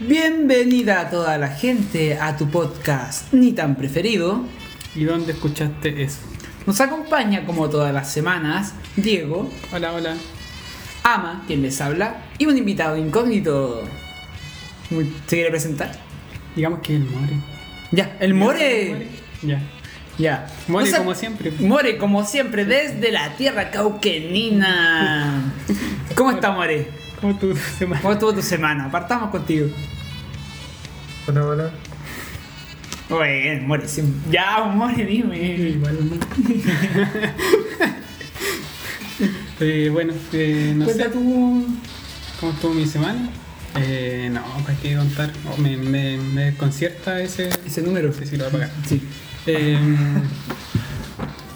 Bienvenida a toda la gente a tu podcast ni tan preferido. ¿Y dónde escuchaste eso? Nos acompaña como todas las semanas Diego, Hola, hola. Ama, quien les habla, y un invitado incógnito. Muy- ¿Se quiere presentar? Digamos que el More. Ya, el More. Ya. Ya. More como siempre. More como siempre desde la tierra cauquenina. ¿Cómo está More? ¿Cómo tu semana? ¿Cómo estuvo tu semana? Partamos contigo. Hola, hola. Bueno, sí. ya, More, dime. Igual, ¿no? Eh, bueno, eh, no sé Cuenta tú. cómo estuvo mi semana. Eh, no, ¿para qué contar? Oh, me, me, me desconcierta ese. Ese número. Sí, sí, lo voy a pagar. Sí. Eh,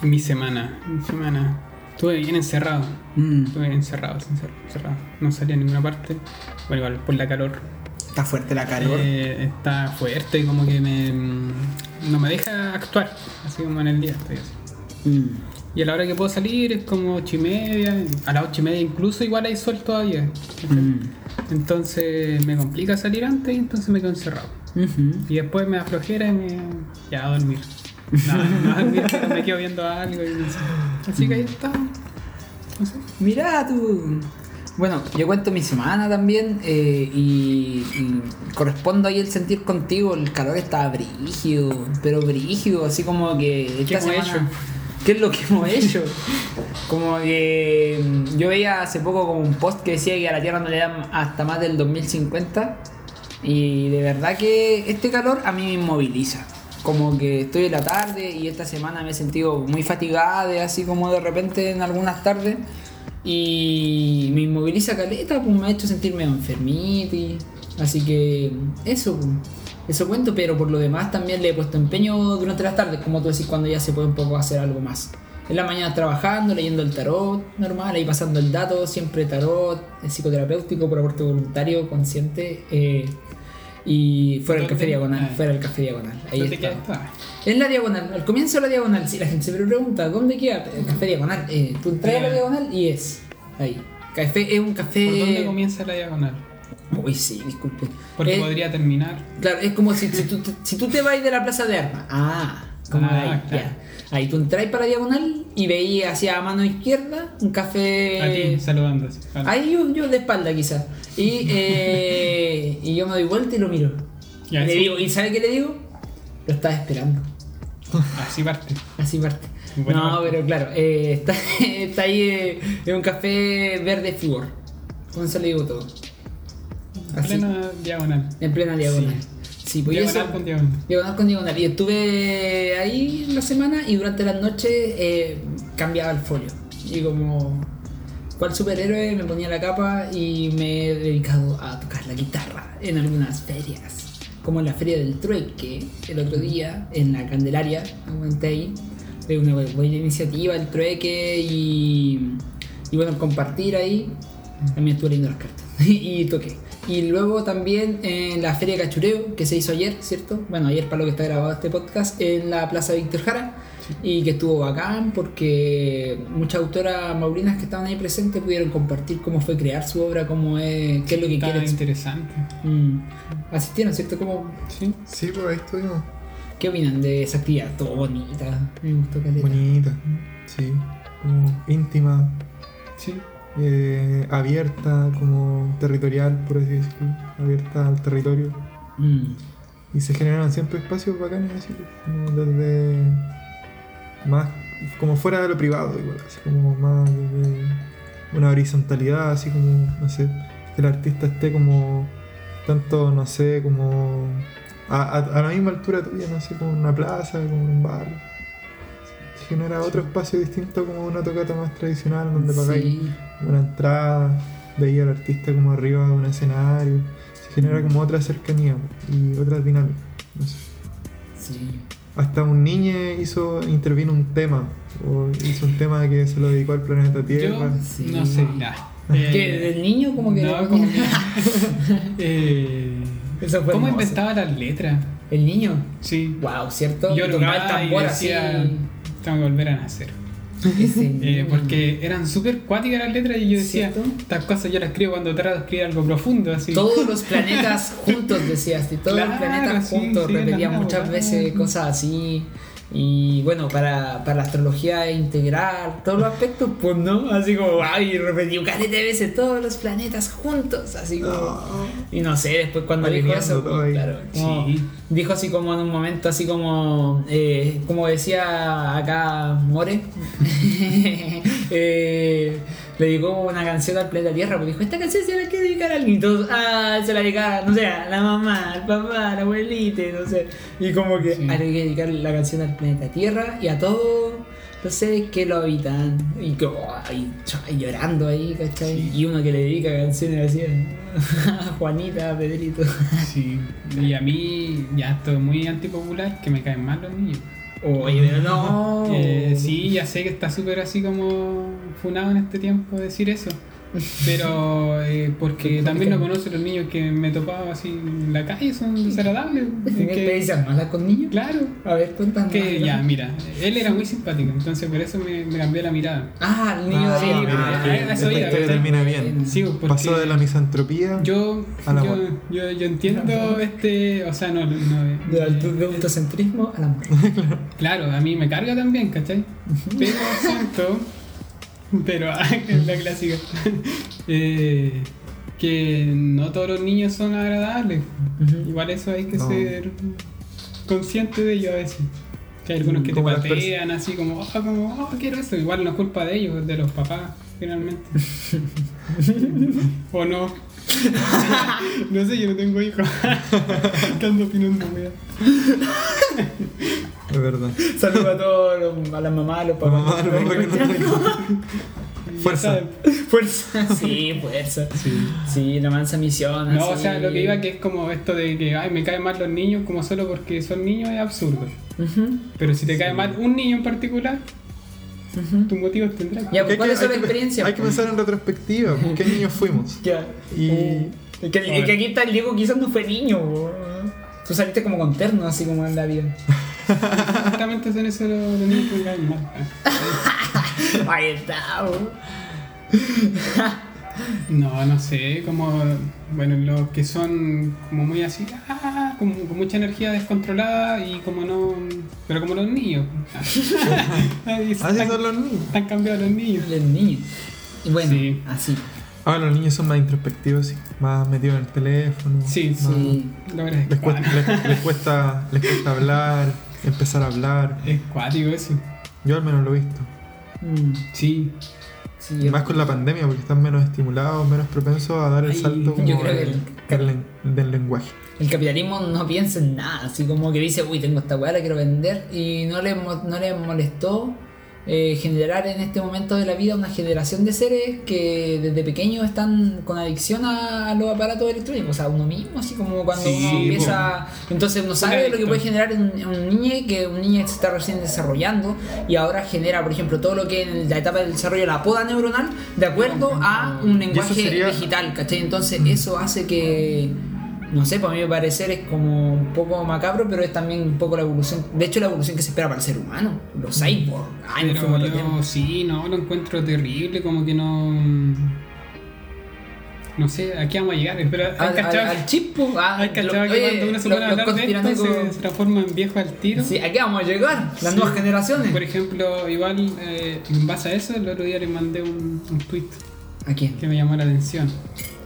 mi semana. Mi semana. Estuve bien encerrado. Mm, Estuve encerrado, encerrado, encerrado. No salía a ninguna parte. Bueno, igual por la calor. está fuerte la calor. Eh, está fuerte y como que me, mm, no me deja actuar, así como en el día estoy así. Mm. Y a la hora que puedo salir es como ocho y media, a las ocho y media incluso igual hay sol todavía. Mm. Entonces me complica salir antes y entonces me quedo encerrado. Y después me da flojera y me... ya a dormir. No, no a dormir, pero me quedo viendo algo y no sé. Así que ahí está. No sé. Mira tú. Bueno, yo cuento mi semana también eh, y, y correspondo ahí el sentir contigo. El calor estaba brígido, pero brígido, así como que. ¿Qué hemos hecho? ¿Qué es lo que hemos hecho? Como que mm, yo veía hace poco como un post que decía que a la Tierra no le dan hasta más del 2050 y de verdad que este calor a mí me inmoviliza. Como que estoy en la tarde y esta semana me he sentido muy fatigada, así como de repente en algunas tardes. Y me inmoviliza caleta, pues me ha hecho sentirme enfermito. y- Así que eso, pues, eso cuento, pero por lo demás también le he puesto empeño durante las tardes, como tú decís, cuando ya se puede un poco hacer algo más. En la mañana trabajando, leyendo el tarot, normal, ahí pasando el dato, siempre tarot, eh, psicoterapéutico por aporte voluntario, consciente. eh, y fuera ¿Dónde? café diagonal, Ah. fuera del café diagonal. Ahí ¿Dónde está. En la diagonal, al comienzo de la diagonal, si la gente se pregunta, ¿dónde queda el café diagonal? Eh, tú entras a la diagonal y es ahí. Café es un café. ¿Por dónde comienza la diagonal? Uy, sí, disculpe. Porque Eh, podría terminar. Claro, es como si, si, tú, te- si tú te vas de la plaza de armas. Ah, como Ah, ahí, claro. ya. Ahí tú entras para la diagonal y veías hacia mano izquierda un café. A ti, saludando. Vale. Ahí yo, yo de espalda quizás. Y, eh, y yo me doy vuelta y lo miro. Y le digo, ¿y sabe qué le digo? Lo estaba esperando. Así parte. Así parte. No, parte. pero claro, eh, está, está ahí eh, en un café verde flúor. Con eso le digo todo. Así, Plena diagonal. en plena diagonal. Sí, pues diagonal eso- con diagonal. Diagonal con diagonal. Y estuve ahí la semana y durante las noches eh, cambiaba el folio. Y como cual superhéroe me ponía la capa y me he dedicado a tocar la guitarra en algunas ferias. Como en la feria del trueque el otro día, en la Candelaria, aguanté ahí. Fue una buena iniciativa el trueque y, y bueno, compartir ahí. También estuve leyendo las cartas y toqué. Y luego también en la Feria de Cachureo, que se hizo ayer, ¿cierto? Bueno, ayer para lo que está grabado este podcast, en la Plaza Víctor Jara. Y que estuvo bacán porque muchas autoras maurinas que estaban ahí presentes pudieron compartir cómo fue crear su obra, cómo es, qué es lo que Está quieren. interesante. Mm. Asistieron, ¿cierto? ¿Cómo, Sí. Sí, pues ahí estuvimos. ¿Qué opinan de esa actividad? Todo bonita. Me gustó caleta. Bonita. Sí. Como íntima, Sí. Eh, abierta, como territorial, por así decirlo. Abierta al territorio. Mm. Y se generan siempre espacios bacanes así, como desde más como fuera de lo privado igual, así como más desde una horizontalidad, así como, no sé, que el artista esté como tanto, no sé, como a, a- a la misma altura tuya, no sé, como en una plaza, como en un bar. Genera otro espacio distinto como una tocata más tradicional donde pagáis Sí. una entrada, veía al artista como arriba de un escenario, se genera como otra cercanía y otra dinámica. No sé. Sí. Hasta un niño hizo, intervino un tema, o hizo un tema que se lo dedicó al planeta Tierra. Yo Sí. no sé. nada. Eh, ¿Qué? ¿Del niño? Como que no, como que- eh, Eso fue ¿Cómo hermoso. inventaba las letras? ¿El niño? Sí. Wow, ¿cierto? Yo Tocaba el tambor así. Tengo que volver a nacer. Ese- Eh, porque eran súper cuáticas las letras y yo decía, ¿Cierto? estas cosas yo las escribo cuando trato de escribir algo profundo, así. Todos los planetas juntos, decías, y todos los Claro, planetas sí, juntos, sí, repetía muchas veces cosas así. Y bueno, para, para la astrología integral, todos los aspectos, pues no, así como, ay, repetí un de veces todos los planetas juntos, así como. Y no sé, después cuando dijo eso, pues, claro, como- Sí. dijo así como en un momento, así como, eh, como decía acá More, eh, dedicó una canción al planeta Tierra, porque dijo, esta canción se la quiere dedicar a alguien, y todos, ah, se la dedica, no sé, a la mamá, al papá, a la abuelita, no sé, y como que Sí. hay que dedicar la canción al planeta Tierra y a todos los seres que lo habitan, y como, ch- llorando ahí, ¿cachai? Sí. Y uno que le dedica canciones así a Juanita, a Pedrito. Sí, y a mí ya esto es muy antipopular, que me caen mal los niños. Oye, pero no. Eh, sí, ya sé que está súper así como funado en este tiempo decir eso. Pero eh, porque también no conozco los niños que me topaba así en la calle, son desagradables. ¿Tienes que- experiencias malas con niños? claro, A ver, cuéntame. que ya, mira, él era muy simpático, entonces por eso me, me cambió la mirada. Ah, el niño Ah, de sí, ahí. pero Ah, ya, ya, eso termina bien. Sí, Pasó de la misantropía. yo, A la yo, yo, yo entiendo este, o sea, no, no De alto- de autocentrismo al amor. Claro, a mí me carga también, ¿cachai? Pero siento, pero es la clásica, eh, que no todos los niños son agradables. Igual eso hay que No. ser consciente de ello a veces. Que hay algunos que te patean así como, oh, como, oh, quiero eso. Igual no es culpa de ellos, de los papás, finalmente. o no. no sé, yo no tengo hijos. que ando opinando, wea. Es verdad. Saludos a todos, los- a las mamás, a los papás. mamá, que no aquí. Ya Fuerza. Fuerza. Sí, fuerza. Sí. Sí, la mansa misión. No, o sea, lo que iba que es como esto de que ay, me caen mal los niños como solo porque son niños es absurdo. Pero si te cae mal un niño en particular, ujú. tus motivos tendrás. Ya, Que hay ¿cuál que- es la experiencia? Hay que pensar en retrospectiva. ¿Qué niños fuimos? Ya. Y- Uh, es que, es que aquí está el Diego, quizás no fue niño. Tú saliste como con terno, así como en la vida. Exactamente son esos los, los niños que caen mal. Ahí está, bo. No, no sé, como, bueno, los que son como muy así, ah, como, con mucha energía descontrolada y como no, pero como los niños. Así están, son los niños. están cambiados los niños. Los niños. Y bueno, Sí. así. Ahora los niños son más introspectivos, sí. más metidos en el teléfono. Sí, más- Sí. Lo agradezco. Les cuesta, les, les cuesta, les cuesta hablar, empezar a hablar. Es cuático eso. Yo al menos lo he visto. Mm, Sí, sí, Y más con la pandemia, porque están menos estimulados, menos propensos a dar el Ay, salto como yo creo del, que del len- del lenguaje. El capitalismo no piensa en nada, así como que dice, uy, tengo esta weá, la quiero vender, y no le, mo- no le molestó eh, generar en este momento de la vida una generación de seres que desde pequeños están con adicción a, a los aparatos electrónicos, o sea, uno mismo, así como cuando Sí, uno empieza, entonces uno sabe lo que puede generar en, en un niño, que un niño se está recién desarrollando, y ahora genera, por ejemplo, todo lo que en la etapa del desarrollo de la poda neuronal, de acuerdo a un lenguaje sería- digital, ¿cachai? Entonces eso hace que no sé, para mí me parecer es como un poco macabro, pero es también un poco la evolución. De hecho, la evolución que se espera para el ser humano. Los cyborg. Ay, no pero fuimos a otro yo tema. sí, no, lo encuentro terrible, como que no... No sé, ¿a qué vamos a llegar? Pero hay Al, al, al chip, pues, ah, hay lo- cachado que oye, cuando uno se pone a hablar de esto se, se transforma en viejo al tiro. Sí, ¿a qué vamos a llegar? Las Sí. nuevas generaciones. Por ejemplo, igual eh, en base a eso, el otro día le mandé un, un tweet ¿A quién? que me llamó la atención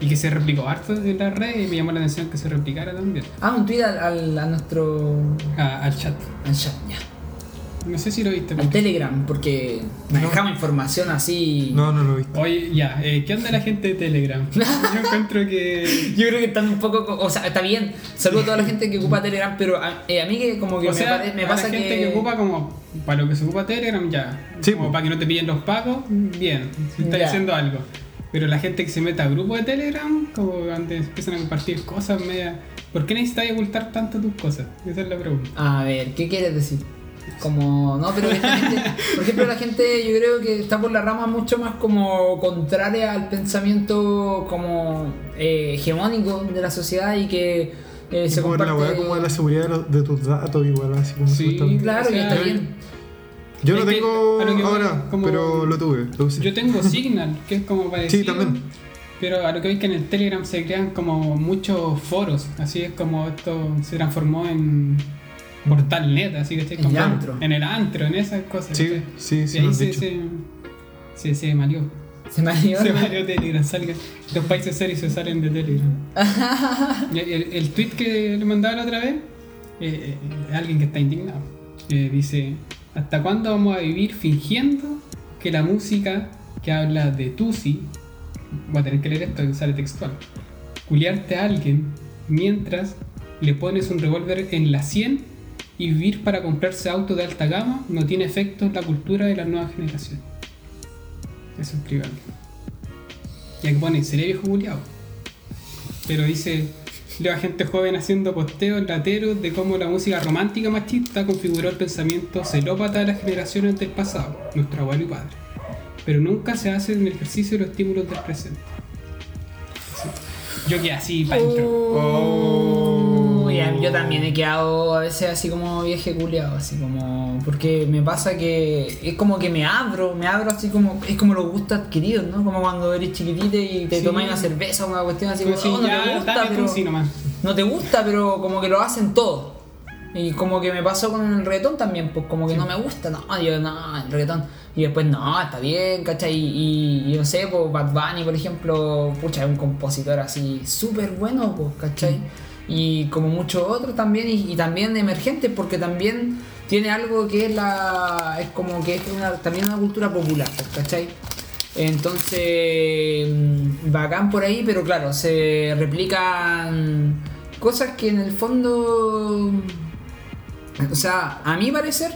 y que se replicó harto en la red y me llamó la atención que se replicara también Ah, un tweet al, al- a nuestro. a- al chat. al chat, ya. No sé si lo viste. Al Telegram, porque manejamos información así. No, no lo he visto. Oye, ya, eh, ¿qué onda la gente de Telegram? Yo encuentro que. Yo creo que están un poco. co- O sea, está bien. Saludo a toda la gente que ocupa Telegram, pero a, eh, a mí que como que O me, sea, me a pasa la gente que. que... ocupa como para lo que se ocupa Telegram ya. Sí, como para que no te pillen los pagos, bien, si estás haciendo algo. Pero la gente que se mete a grupos de Telegram, como antes empiezan a compartir cosas media. ¿Por qué necesitas ocultar tanto tus cosas? Esa es la pregunta. A ver, ¿qué quieres decir? Como, no, pero gente, por ejemplo, la gente yo creo que está por la rama mucho más como contraria al pensamiento como eh, hegemónico de la sociedad y que eh, se como comparte... la weá como de la seguridad de, tus datos igual, así como Sí. Claro, O que está bien. Yo Es lo tengo voy, ahora, como- pero lo tuve, lo usé. Yo tengo Signal, que es como parecido. Sí, también. Pero a lo que veis que en el Telegram se crean como muchos foros, así es como esto se transformó en Portalnet, así que En el antro. En el antro, en esas cosas. Sí, ¿cachai? sí, Y sí, ahí se, se, se, se malió. Se ido. Se malió Telegram, salga. Los países serios se salen de Telegram. Y el, el tweet que le mandaba la otra vez, eh, eh, alguien que está indignado, eh, dice, ¿hasta cuándo vamos a vivir fingiendo que la música que habla de Tusi, voy a tener que leer esto que sale textual, culiarte a alguien mientras le pones un revólver en la 100 y vivir para comprarse auto de alta gama no tiene efecto en la cultura de las nuevas generaciones? Eso es privado. Y aquí pone, seré viejo culiado. Pero dice, leo a gente joven haciendo posteos lateros de cómo la música romántica machista configuró el pensamiento celópata de las generaciones del pasado, nuestro abuelo y padre. Pero nunca se hace en el ejercicio de los estímulos del presente. Yo quedé así para. Oh. Yo también he quedado a veces así como vieje culiado, así como. Porque me pasa que es como que me abro, me abro así como. Es como los gustos adquiridos, ¿no? Como cuando eres chiquitito y te Sí. tomas una cerveza o una cuestión así Pues como. sí, "Oh, no ya, te gusta, pero. tú sí nomás. No te gusta, pero como que lo hacen todo. Y como que me pasó con el reggaetón también, pues como que no me gusta, no, yo no, el reggaetón. Y después, no, está bien, ¿cachai? Y, y, y no sé, pues Bad Bunny, por ejemplo, pucha, es un compositor así súper bueno, pues, ¿cachai? Y como muchos otros también, y, también emergentes, porque también tiene algo que es la. es como que es una, también una cultura popular, ¿cachai? Entonces, mm, bacán por ahí, pero claro, se replican cosas que en el fondo, o sea, a mi parecer,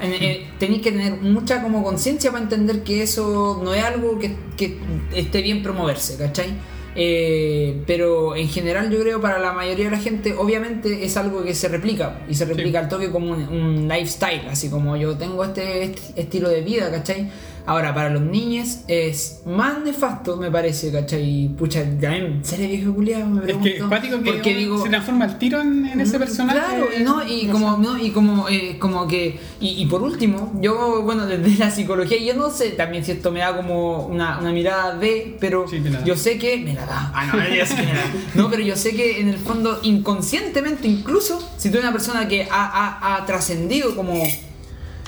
en- tenéis que tener mucha como conciencia para entender que eso no es algo que, que esté bien promoverse, ¿cachai? Eh, pero en general yo creo para la mayoría de la gente obviamente es algo que se replica y se replica al toque como un, un lifestyle, así como yo tengo este, este estilo de vida, ¿cachai? Ahora, para los niños es más nefasto, me parece, ¿cachai? Pucha, también, ¿seré viejo culiado? Me Es que es pregunto. cuático que Porque digo, se transforma el tiro en, en ese Mm, personaje. Claro, y no, y como, no, y como, eh, como que, y, y por último, yo, bueno, desde la psicología, yo no sé también si esto me da como una, una mirada de, pero Sí, yo sé que me la da. Ah, no, yo sé que me la da. No, pero yo sé que en el fondo, inconscientemente, incluso, si tú eres una persona que ha, ha- ha trascendido como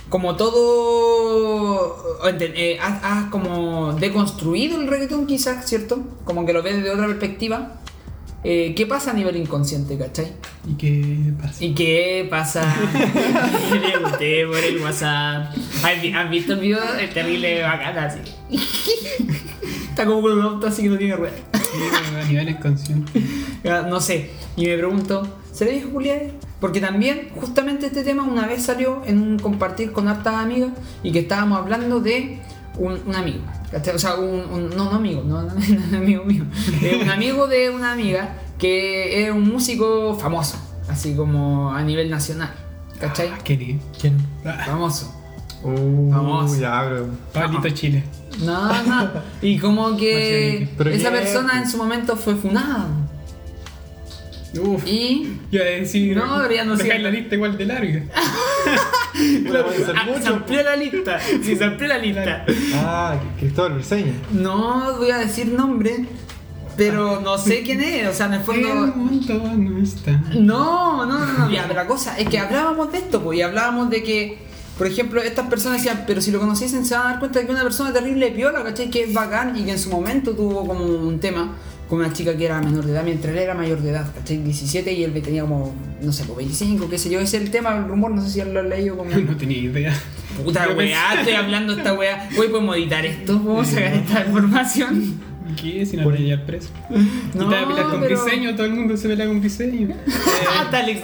como todo eh, has, has como deconstruido el reggaetón quizás, ¿cierto? Como que lo ves desde otra perspectiva. Eh, ¿Qué pasa a nivel inconsciente, cachai? ¿Y qué pasa? ¿Y qué pasa? Le pregunté por el WhatsApp. ¿Has, vi- has visto el video? Es terrible bacana así. Está como con un auto así que no tiene ruedas. nivel inconsciente. No sé. Y me pregunto, ¿será viejo Julián? Porque también, justamente este tema una vez salió en un compartir con hartas amigas y que estábamos hablando de un, un amigo. ¿cachai? O sea, un, un- no, no amigo, no, no, no, amigo mío. Eh, un amigo de una amiga que era un músico famoso, así como a nivel nacional. ¿Cachai? Ah. ¿Quién? Ah, Famoso. Uh, Vamos. ya, bro. Pablito Chile. No, no. Y como que Pero esa ¿qué? persona en su momento fue funada. Uf. Y Yo iba a decir. No, pero ya no dejar sé. la lista igual de larga. Claro, puede ser Ah, se mucho. amplió la lista. Sí, se amplió la lista. Ah, Cristóbal Briseño. No voy a decir nombre, pero no sé quién es. O sea, en el El fondo. mundo no está. No, no, no, no. Ya, pero la cosa es que hablábamos de esto, pues, y hablábamos de que, por ejemplo, estas personas decían, pero si lo conociesen se van a dar cuenta de que una persona terrible piola, ¿cachai? Que es bacán y que en su momento tuvo como un tema con una chica que era menor de edad, mientras él era mayor de edad, ¿cachai? 17 y él tenía como, no sé, pues 25, qué sé yo. Ese es el tema, el rumor, no sé si lo han leído como... No tenía idea. Puta Yo weá, pensé- estoy hablando esta weá. Güey, podemos editar esto, podemos sacar esta información. ¿Qué? Si no te llevar preso. No, y te vas a pelear con pero- diseño, todo el mundo se pelea con diseño. Hasta Alex.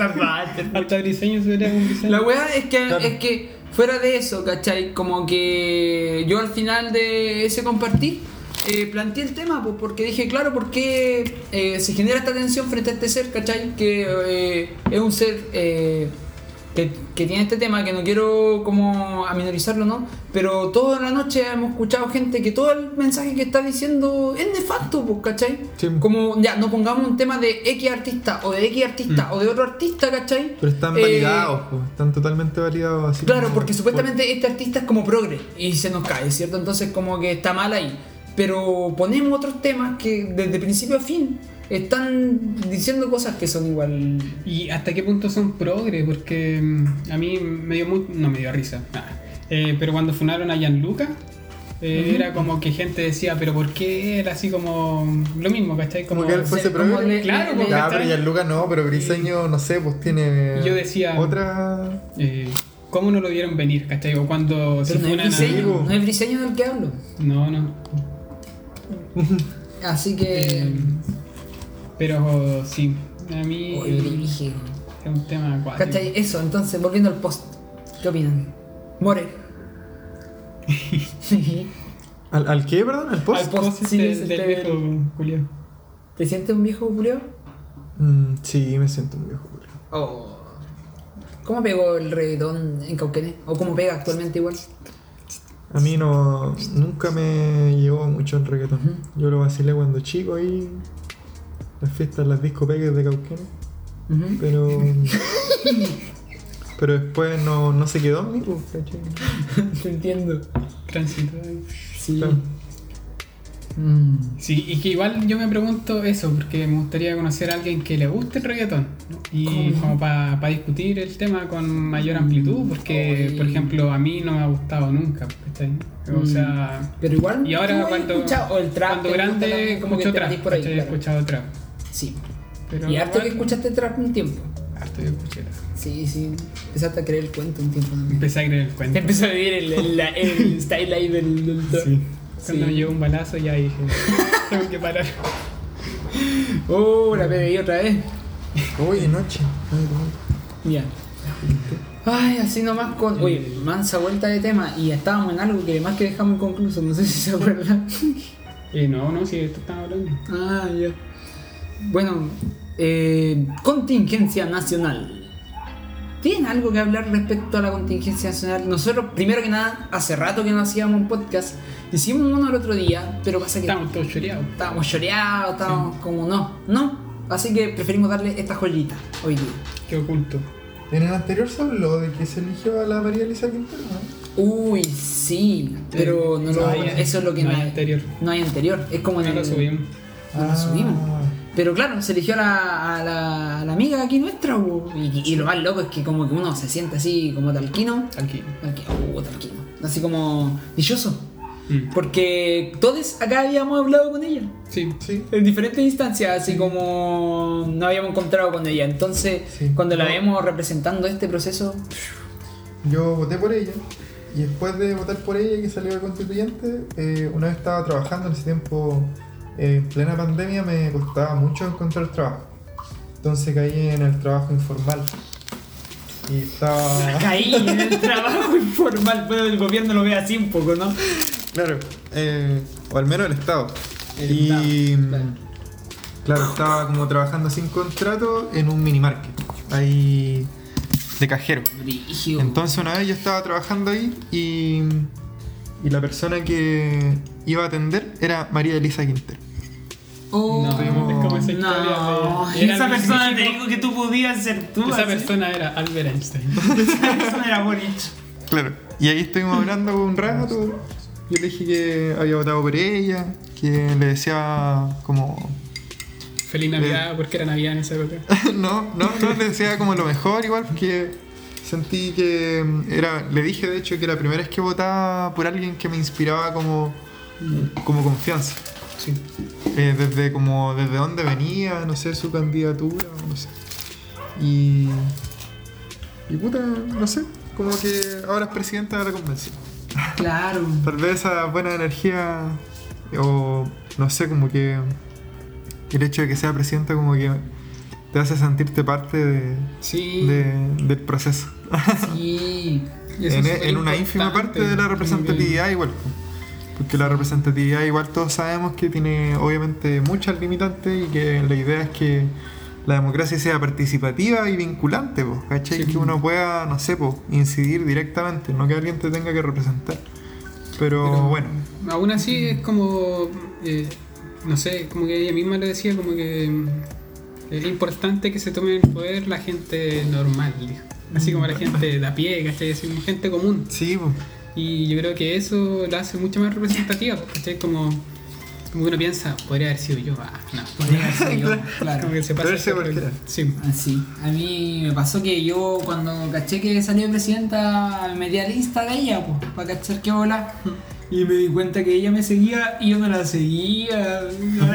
Hasta diseño se pelea con diseño. La weá es que, Claro. es que fuera de eso, ¿cachai? Como que yo al final de ese compartir eh, planteé el tema, pues porque dije, claro, ¿por qué eh, se genera esta tensión frente a este ser, ¿cachai? Que eh, es un ser eh, que, que tiene este tema, que no quiero como aminorizarlo, ¿no? Pero toda la noche hemos escuchado gente que todo el mensaje que está diciendo es nefasto, pues, ¿cachai? Sí. Como, ya, no pongamos un tema de X artista o de X artista o de otro artista, ¿cachai? Pero están Eh, validados, pues, están totalmente validados así. Claro, como porque por- supuestamente este artista es como progre y se nos cae, ¿cierto? Entonces como que está mal ahí. Pero ponemos otros temas que desde principio a fin están diciendo cosas que son igual... ¿Y hasta qué punto son progres? Porque mm, a mí me dio muy, no me dio risa, nada. Eh, pero cuando funaron a Gianluca, eh, era como que gente decía, pero ¿por qué era así como lo mismo, ¿cachai? Como que él fuese como progre. le- Claro, le- porque- Ya, ¿cachai? pero Gianluca no, pero Briseño, no sé, pues tiene. Yo decía- Otra. Eh, ¿Cómo no lo vieron venir, cachai? O cuando se Pero no es funan a... briseño, no es briseño del que hablo. No, no. Así que... Pero sí, a mí dije... es un tema acuático. ¿Cachai? Eso, entonces, volviendo al post. ¿Qué opinan? More. ¿Al, al qué, perdón? ¿Al Al post? post sí, del, es del este- viejo Julio. ¿Te sientes un viejo Julio? Mm, sí, me siento un viejo. Julio. Oh. ¿Cómo pegó el reggaetón en Cauquenes? ¿O cómo pega actualmente igual? A mí no. Nunca me llevó mucho el reggaetón. Yo lo vacilé cuando chico ahí. Las fiestas, las discotecas de Cauquenes. Pero. pero después no, no se quedó en mí, pues. Te entiendo. Tránsito. Sí. Claro. Mm. Sí, y que igual yo me pregunto eso, porque me gustaría conocer a alguien que le guste el reggaetón. ¿no? Y ¿Cómo? como para discutir el tema con mayor amplitud, porque, por ejemplo, a mí no me ha gustado nunca. O Mm. sea, Pero igual. y ahora cuando, el trap. cuando grande, te trap. He escuchado trap. Sí. Pero y harto que escuchaste trap un tiempo. harto yo escuché trap. Sí, sí. Empezaste a creer el cuento un tiempo también. Empecé a creer el cuento. Empezó a vivir el, el, la- el style ahí del. Sí. Cuando Sí. me llegó un balazo ya dije, tengo que parar. Oh, la PBI otra vez. Oye, noche. Ay, no. Ya. Ay, así nomás con. Oye, mansa vuelta de tema. Y estábamos en algo que además que dejamos inconcluso. No sé si se acuerdan. Eh, no, no, si esto estaba hablando. Ah, ya. Bueno, eh, contingencia nacional. ¿Tienen algo que hablar respecto a la contingencia nacional? Nosotros, primero que nada, hace rato que no hacíamos un podcast. Hicimos uno el otro día, pero pasa que Estamos todos choreados. estábamos choreados, estábamos como no, no. Así que preferimos darle esta joyita hoy día. Qué oculto. En el anterior se habló de que se eligió a la María Elisa Quintero, ¿no? Uy, sí, pero no lo, hay- eso es lo que no no, hay hay anterior. No hay anterior, es como en No lo el- subimos. No lo subimos. Pero claro, se eligió a la, a la, a la amiga aquí nuestra, y, y lo más loco es que como que uno se siente así como talquino. Aquí. Talquino, oh, talquino. Así como dichoso. Mm. Porque todos acá habíamos hablado con ella. Sí. Sí. En diferentes instancias, así como no habíamos encontrado con ella. Entonces, Sí. cuando la vemos representando este proceso, Yo voté por ella y después de votar por ella que salió de constituyente, eh, una vez estaba trabajando en ese tiempo, en plena pandemia me costaba mucho encontrar trabajo. Entonces caí en el trabajo informal. Y estaba... caí en el trabajo informal. Bueno, el gobierno lo ve así un poco, ¿no? Claro, eh, o al menos el Estado. El y Estado, claro. claro, estaba como trabajando sin contrato en un mini market. Ahí de cajero. Brígido. Entonces una vez yo estaba trabajando ahí y, y la persona que iba a atender era María Elisa Quintero. Oh, No, es como esa no. de- esa persona te dijo que tú podías ser tú. Esa así. persona era Albert Einstein. Esa persona era Boric. Claro. Y ahí estuvimos hablando un rato. Yo le dije que había votado por ella, que le decía como... Feliz Navidad, porque era Navidad en esa época. no, no, no, le decía como lo mejor igual, porque sentí que era... Le dije de hecho que la primera vez que votaba por alguien que me inspiraba como, como confianza. Sí. Eh, desde como desde dónde venía, no sé, su candidatura, no sé. Y. Y puta, no sé, como que ahora es presidenta de la convención. Claro. Tal vez esa buena energía, o no sé, como que el hecho de que sea presidenta, como que te hace sentirte parte de, Sí. de- del proceso. Sí. Eso En, una ínfima parte de la representatividad, igual. Porque la representatividad, igual todos sabemos que tiene obviamente muchas limitantes y que la idea es que la democracia sea participativa y vinculante, pues, ¿cachai? Sí. Que uno pueda, no sé, pues, incidir directamente, no que alguien te tenga que representar. Pero, Pero, bueno, Aún así es como, eh, no sé, como que ella misma lo decía, como que mm, es importante que se tome el poder la gente normal, dijo. Así como la gente de a pie, ¿cachai? Así como gente común. sí, pues. Y yo creo que eso la hace mucho más representativa, ¿cachai? Como, como que uno piensa, podría haber sido yo, ah, no. Podría haber sido yo, claro. Como que se pasa cualquiera. Sí. Así. A mí me pasó que yo cuando caché que salió presidenta me metí a la lista de ella, pues, para cachar qué bola. Y me di cuenta que ella me seguía y yo no la seguía.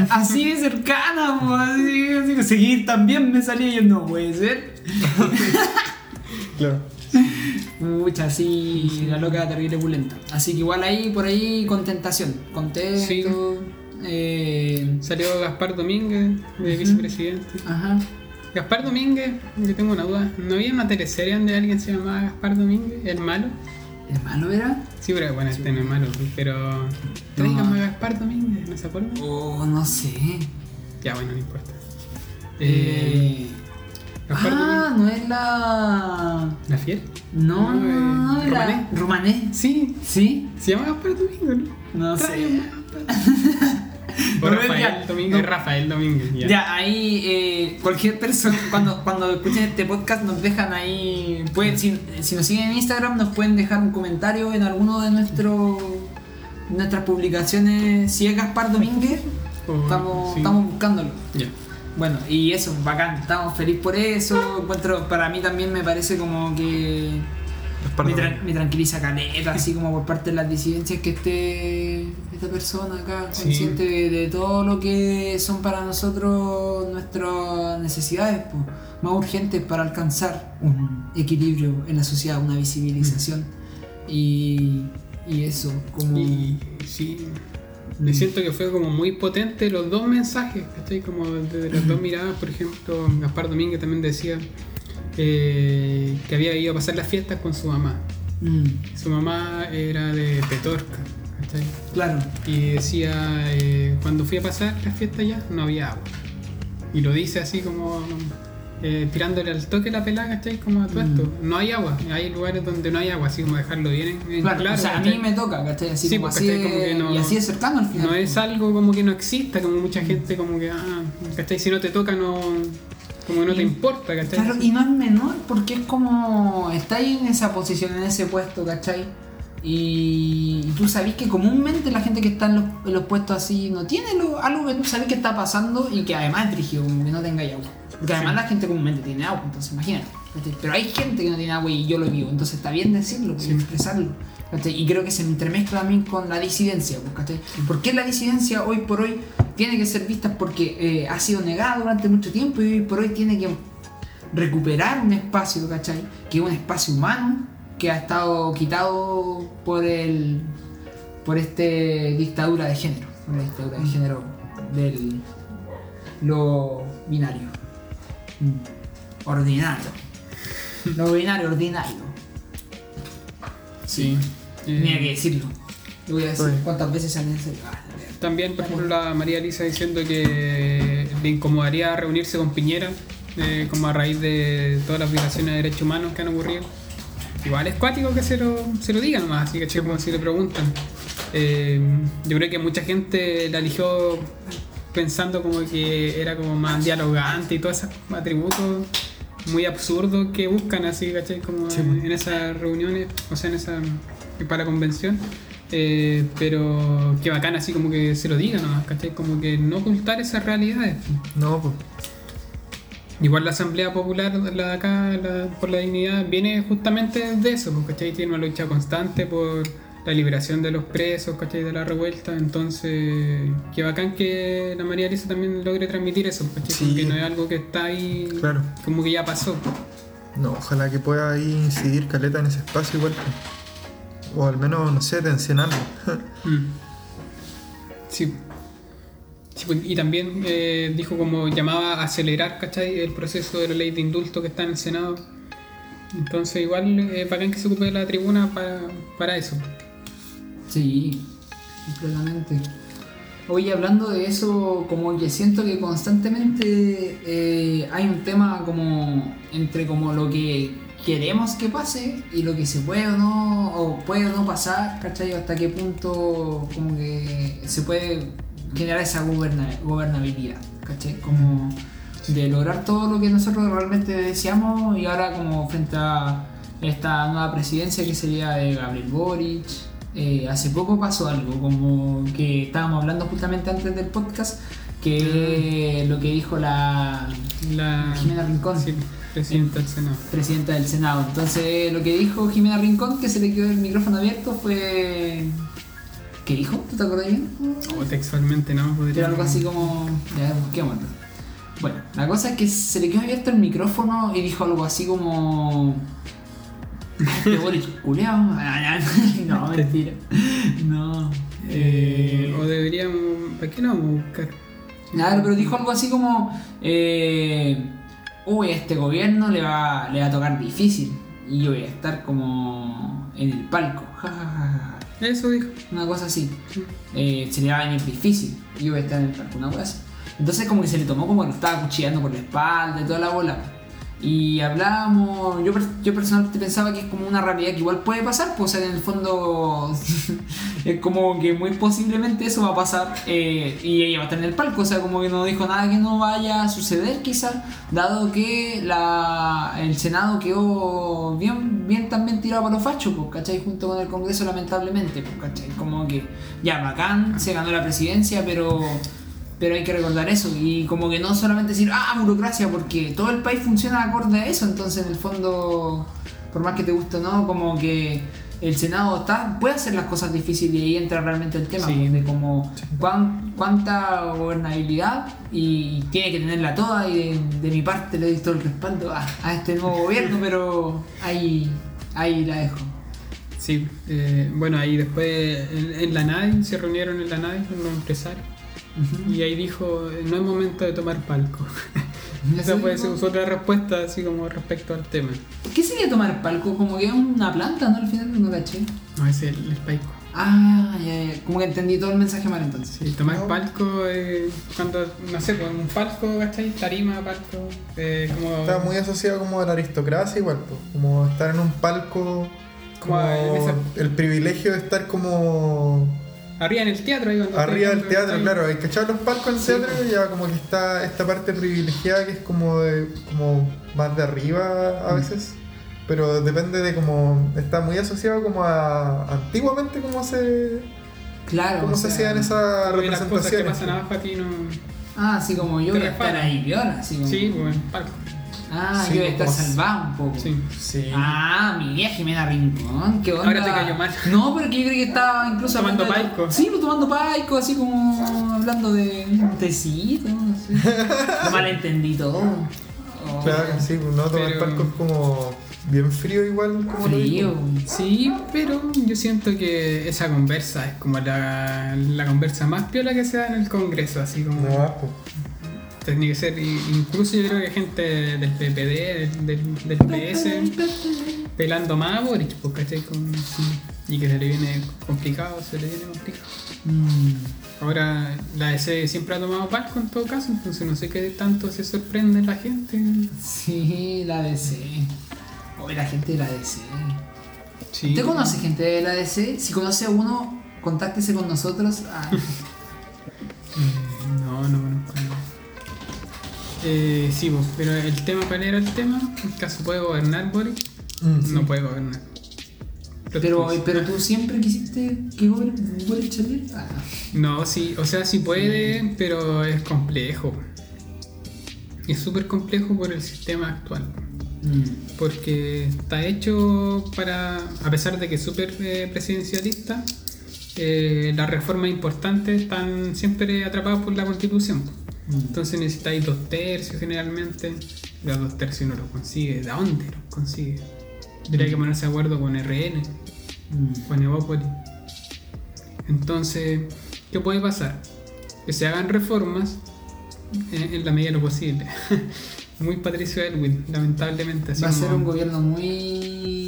Así de cercana, pues, así, así que seguir también me salía y yo no puede ser. Claro. Mucha, así, la loca terrible pulenta. Así que igual ahí, por ahí, contentación. Contento. Eh, Salió Gaspar Domínguez, de vicepresidente. ajá. Gaspar Domínguez, yo tengo una duda. ¿No había una teleserie donde alguien se llamaba Gaspar Domínguez? ¿El malo? ¿El malo era? Sí, pero bueno, este no es malo, pero. Tráigame a Gaspar Domínguez, ¿no se acuerdan? Oh, no sé. Ya, bueno, no importa. Eh, Eh, ah, no es la. ¿La fiel? No, No, no, era. Romané. Romané. Sí, ¿Sí? se llama Gaspar Domínguez, ¿no? No sé. A Gaspar. O No, Rafael ya, Domínguez, no. Rafael Domínguez, ya. Ya, ahí eh, cualquier persona, cuando, cuando escuchen este podcast, nos dejan ahí. Pueden, si, si nos siguen en Instagram, nos pueden dejar un comentario en alguno de nuestros nuestras publicaciones. Si es Gaspar Domínguez, O- estamos, sí. estamos buscándolo. Ya. Bueno, y eso, bacán, estamos felices por eso. Encuentro, para mí también me parece como que me, tran- me tranquiliza caleta, así como por parte de las disidencias que esté esta persona acá, Sí. consciente de, de todo lo que son para nosotros nuestras necesidades pues, más urgentes para alcanzar un equilibrio en la sociedad, una visibilización. Y, y eso, como... Y sí, me siento que fue como muy potente los dos mensajes, ¿cachai? Como desde las dos miradas, por ejemplo, Gaspar Domínguez también decía eh, que había ido a pasar las fiestas con su mamá. Mm, Su mamá era de Petorca, ¿cachai? claro. Y decía, eh, cuando fui a pasar las fiestas ya, no había agua. Y lo dice así como eh, tirándole al toque la pelada, ¿cachai? Como a todo Mm. esto. No hay agua, hay lugares donde no hay agua, así como dejarlo bien en, Claro, claro. o sea, a ¿cachai? mí me toca, ¿cachai? Así Sí, como pues, así ¿cachai? Como que no- y así es cercano al final. No es pues. algo como que no exista, como mucha gente como que, ah, ¿cachai? Si no te toca, no, como que no te importa, ¿cachai? Claro, y no es menor porque es como. Está ahí en esa posición, en ese puesto, ¿cachai? Y, y tú sabés que comúnmente la gente que está en los, en los puestos así no tiene lo- algo que tú sabes que está pasando y que además es dirigido, como que no tenga agua. Porque además Sí. la gente comúnmente tiene agua, entonces imagínate. Pero hay gente que no tiene agua y yo lo vivo, entonces está bien decirlo, Sí. expresarlo. Y creo que se entremezcla también con la disidencia. pues. ¿Por qué la disidencia hoy por hoy tiene que ser vista? Porque eh, ha sido negada durante mucho tiempo y hoy por hoy tiene que recuperar un espacio, ¿cachai? Que es un espacio humano que ha estado quitado por el por este dictadura de género, una dictadura de género del lo binario. Mm. Ordinario. Lo binario ordinario. Sí. Eh, Tenía que decirlo. Lo voy a decir Oye. cuántas veces se han. Ah, la. También, por ejemplo, la María Elisa diciendo que le incomodaría reunirse con Piñera, eh, como a raíz de todas las violaciones de derechos humanos que han ocurrido. Igual es cuático que se lo, se lo diga nomás, así que como si le preguntan. Eh, yo creo que mucha gente la eligió pensando como que era como más dialogante y todos esos atributos muy absurdos que buscan así, ¿cachai? Como Sí, en, pues. en esas reuniones, o sea, en esa para convención. Eh, pero que bacán así como que se lo diga nomás, ¿cachai? Como que no ocultar esas realidades. No, pues. Igual la Asamblea Popular, la de acá, la- por la dignidad, viene justamente de eso, pues, ¿cachai? Tiene una lucha constante por la liberación de los presos, ¿cachai? De la revuelta, entonces, qué bacán que la María Elisa también logre transmitir eso, ¿cachai? Sí. Como que no es algo que está ahí, Claro. como que ya pasó. No, ojalá que pueda ahí incidir Caleta en ese espacio igual. pues. O al menos, no sé, tensionarlo. Mm. Sí. Pues, y también eh, dijo como llamaba a acelerar, ¿cachai? El proceso de la ley de indulto que está en el Senado. Entonces igual es bacán que se ocupe la tribuna para, para eso. Sí, completamente. Oye, hablando de eso, como que siento que constantemente eh, hay un tema como entre como lo que queremos que pase y lo que se puede o no, o puede o no pasar, ¿cachai? Hasta qué punto como que se puede generar esa goberna- gobernabilidad, ¿cachai? Como de lograr todo lo que nosotros realmente deseamos y ahora como frente a esta nueva presidencia que sería de Gabriel Boric. eh, hace poco pasó algo, como que estábamos hablando justamente antes del podcast, que lo que dijo la La Jimena Rincón, sí, presidenta del Senado. presidenta del Senado. Entonces lo que dijo Jimena Rincón, que se le quedó el micrófono abierto, fue... ¿Qué dijo? ¿Tú te acuerdas bien? O textualmente no podría. Era algo así como. Ya, busquémoslo. Bueno, la cosa es que se le quedó abierto el micrófono y dijo algo así como. Este Boric culeado. No, mentira. No. Eh, o deberíamos. ¿Para qué no vamos a buscar? Claro, pero dijo algo así como. Eh, Uy, a este gobierno le va, le va a tocar difícil. Y yo voy a estar como. en el palco. Ja, ja, ja, ja. Eso dijo. Una cosa así. Eh, se le va a venir difícil. Yo voy a estar en el palco, una cosa así. Entonces como que se le tomó como que lo estaba cuchillando por la espalda y toda la bola. Y hablábamos, yo, yo personalmente pensaba que es como una realidad que igual puede pasar, pues en el fondo es como que muy posiblemente eso va a pasar eh, y ella va a estar en el palco, o sea, como que no dijo nada que no vaya a suceder quizás, dado que la, el Senado quedó bien, bien también tirado para los fachos, pues, ¿cachai? Junto con el Congreso lamentablemente, pues, ¿cachai? Como que ya, bacán, se ganó la presidencia, pero... Pero hay que recordar eso y como que no solamente decir, ah, burocracia, porque todo el país funciona acorde a eso, entonces en el fondo, por más que te guste o no, como que el Senado está, puede hacer las cosas difíciles y ahí entra realmente el tema, Sí. de como cuán- cuánta gobernabilidad y tiene que tenerla toda y de, de mi parte le doy todo el respaldo a, a este nuevo gobierno, pero ahí, ahí la dejo. Sí, eh, bueno, ahí después en, en la NADI se reunieron en la NADI con los empresarios y ahí dijo: No es momento de tomar palco. Esa fue su, su otra respuesta, así como respecto al tema. ¿Qué sería tomar palco? Como que es una planta, ¿no? Al final no caché. No, es el, el palco. Ah, ya, ya. Como que entendí todo el mensaje mal entonces. Sí, tomar No. palco es cuando, no sé, pues un palco, ¿cachai? Tarima, palco, eh, como... Está muy asociado como a la aristocracia igual, pues, como estar en un palco, como Como esa- el privilegio de estar como Arriba en el teatro, ahí arriba del teatro, estáis- claro, hay que echar los palcos en el Sí, teatro pues. y ya como que está esta parte privilegiada que es como de como más de arriba a Mm. veces. Pero depende de como está muy asociado como a antiguamente como se Claro. cómo o se sea, hacían esas que las cosas que representaciones. pasan abajo a ti no... Ah, así como yo voy a estar ahí piola, así como. Sí, pues en palco. Ah, Sí, yo voy a estar como- salvado un poco. Sí. Sí. Ah, mi vieja Jimena Rincón, qué onda. Ahora te cayó mal. No, pero que yo creo que estaba incluso Tomando de- paico. Sí, pues tomando paico, así como hablando de un tecito, así. No malentendí todo. Oh, Claro, sí, pues no tomar Pero- palco es como bien frío igual como Frío. Sí, pero yo siento que esa conversa es como la, la conversa más piola que se da en el Congreso, así como... No, pues. Tiene que ser, incluso yo creo que gente del PPD, del, PS, pelando más a Boric, pues, ¿cachai? Con- y que se le viene complicado, se le viene complicado. Mm. Ahora, la DC siempre ha tomado palco en todo caso, entonces no sé qué tanto se sorprende la gente. Sí, la DC. Oye, la gente de la DC. Sí. ¿Usted conoce gente de la DC? Si conoce a uno, contáctese con nosotros. Ah, Eh, sí, pues, pero el tema, ¿cuál era el tema? ¿En caso puede gobernar Boric? Mm, No puede gobernar. pero, pero tú siempre quisiste que gobierne Boric saliera. Ah, No, sí, o sea, sí puede, pero es complejo. Es súper complejo por el sistema actual. mm. Porque está hecho para, a pesar de que es súper eh, presidencialista, eh, las reformas importantes están siempre atrapadas por la constitución. Entonces necesitáis dos tercios generalmente. Los dos tercios no los consigue. ¿De dónde los consigue? Tendría que ponerse de acuerdo con RN, Mm. con Evópolis. Entonces, ¿qué puede pasar? Que se hagan reformas en, en la medida de lo posible. Muy Patricio Elwin, lamentablemente. así Va a ser un gobierno muy.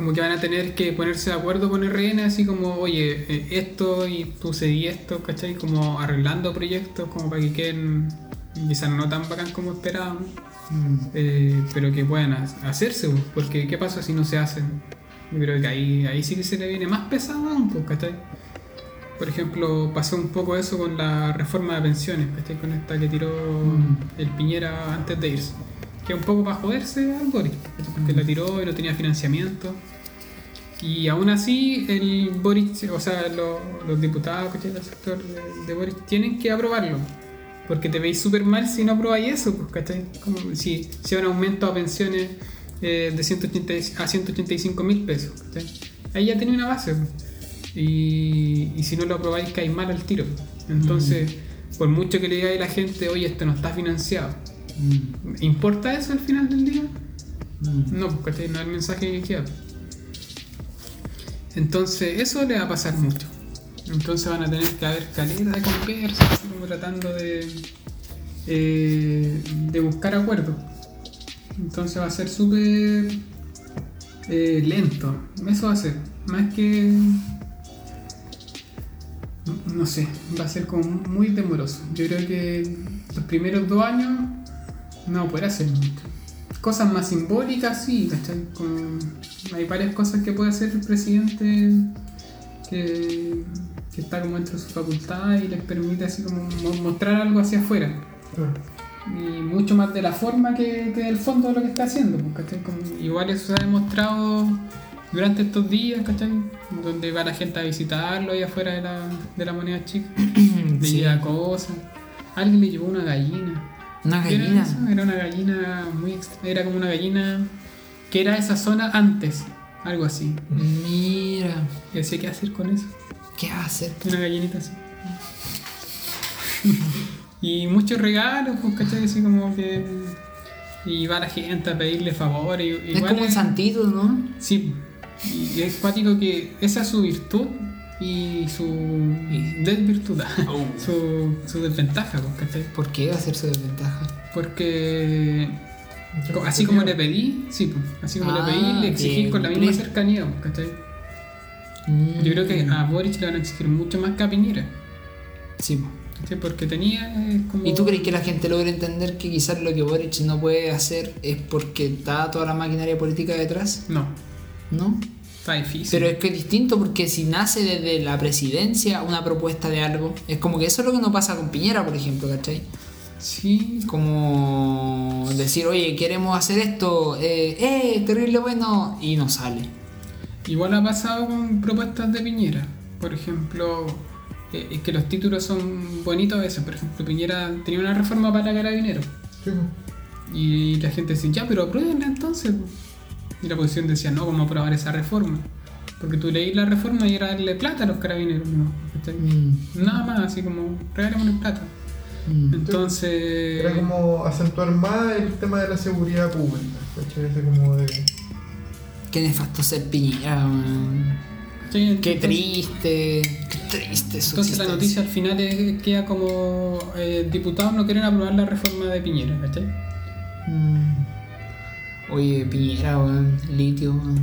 Como que van a tener que ponerse de acuerdo con RN, así como, oye, eh, esto y tú cedí esto, ¿cachai? Como arreglando proyectos, como para que queden quizás no tan bacán como esperábamos, eh, pero que puedan ha- hacerse, pues, porque ¿qué pasa si no se hacen? Yo creo que ahí, ahí sí que se le viene más pesado aún, pues, ¿cachai? Por ejemplo, pasó un poco eso con la reforma de pensiones, ¿cachai? Con esta que tiró el Piñera antes de irse. Que un poco para joderse al Boris, porque la tiró y no tenía financiamiento. Y aún así, el Boris, o sea, lo- los diputados del sector de, de Boris tienen que aprobarlo. Porque te veis súper mal si no aprobáis eso, pues, ¿cachai? Como si, hay un aumento a pensiones eh, de 180, a 185 mil pesos, ¿cachai? Ahí ya tenía una base, pues. Y, y si no lo aprobáis, cae mal al tiro. Entonces, por mucho que le digáis a la gente, oye, esto no está financiado, ¿importa eso al final del día? No, pues ¿cachai? no es el mensaje que queda. Entonces, eso le va a pasar mucho. Entonces van a tener que haber caleta de conversas, así como tratando de, eh, de buscar acuerdos. Entonces va a ser súper eh, lento. Eso va a ser. Más que. No sé, va a ser como muy demoroso. Yo creo que los primeros dos años no poder hacer. Cosas más simbólicas, sí, ¿cachai? Como- hay varias cosas que puede hacer el presidente que, que está como dentro de su facultad y les permite así como mo- mostrar algo hacia afuera. Y mucho más de la forma que, que del fondo de lo que está haciendo. pues, ¿cachai? Como- igual eso se ha demostrado durante estos días, ¿cachai? Donde va la gente a visitarlo ahí afuera de la, de la moneda chica. Le Sí. lleva cosas. Alguien le llevó una gallina. Una ¿Qué Era, gallina. Era una gallina muy Era como una gallina que era esa zona antes. Algo así. Mira, Y decía, ¿qué hacer con eso? ¿qué hacer? Una gallinita así. y muchos regalos, pues, ¿cachai? Así como que. Y va la gente a pedirle favores. y- Es igual como un santito, ¿no? Sí. Y es cuático que esa es su virtud y su Y- desvirtud. Oh. su, su desventaja, ¿cachai? ¿Por qué ser su desventaja? Porque Así como le pedí, sí, pues, así como Ah, le pedí, le exigí bien, con la misma bien. cercanía, ¿cachai? Mm. Yo creo que a Boric le van a exigir mucho más que a Piñera, Sí. ¿cachai? Porque tenía eh, como... ¿Y tú crees que la gente logra entender que quizás lo que Boric no puede hacer es porque está toda la maquinaria política detrás? No, ¿No? Está difícil. Pero es que es distinto porque si nace desde la presidencia una propuesta de algo, es como que eso es lo que no pasa con Piñera, por ejemplo, ¿cachai? Sí, Como decir, oye, queremos hacer esto, eh, eh, terrible bueno, y no sale. igual ha pasado con propuestas de Piñera. Por ejemplo, eh, es que los títulos son bonitos a veces. Por ejemplo, Piñera tenía una reforma para carabineros. Sí, Y la gente decía, ya, pero apruébenla entonces. Po". Y la oposición decía, no, ¿cómo aprobar esa reforma? Porque tú leí la reforma y era darle plata a los carabineros, ¿no? Mm, Nada más, así como, regálamele plata. mm. Entonces... Era como acentuar más el tema de la seguridad pública. Ese como de. Qué nefasto ser Piñera, man. sí, Qué triste, qué triste Entonces la noticia al final es- queda como eh, diputados no quieren aprobar la reforma de Piñera, ¿cachai? Mm. Oye, Piñera, weón, litio, weón.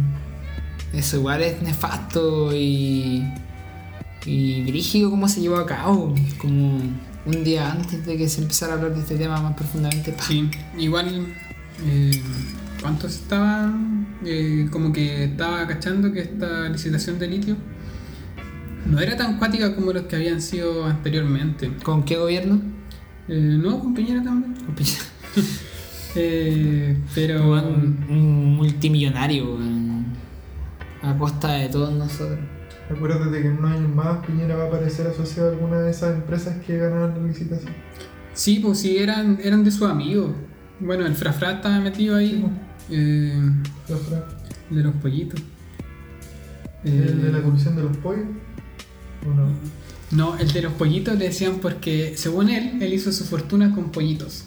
Eso igual es nefasto y. y brígido cómo se llevó a cabo. Como un día antes de que se empezara a hablar de este tema más profundamente. ¡pah! Sí, igual. Eh, ¿Cuántos estaban? Eh, como que estaba cachando que esta licitación de litio no era tan cuática como los que habían sido anteriormente. ¿Con qué gobierno? Eh, no, con Piñera también. Con Piñera. Eh, pero. Un multimillonario, weón. A costa de todos nosotros. Acuérdate de que en unos años más Piñera va a aparecer asociado a alguna de esas empresas que ganaron la licitación. Sí, pues sí, eran, eran de sus amigos. Bueno, el Frafra estaba metido ahí. eh, La fra- de los pollitos. ¿El de la Eh, comisión de los pollos? ¿O no? No, el de los pollitos le decían porque, según él, él hizo su fortuna con pollitos.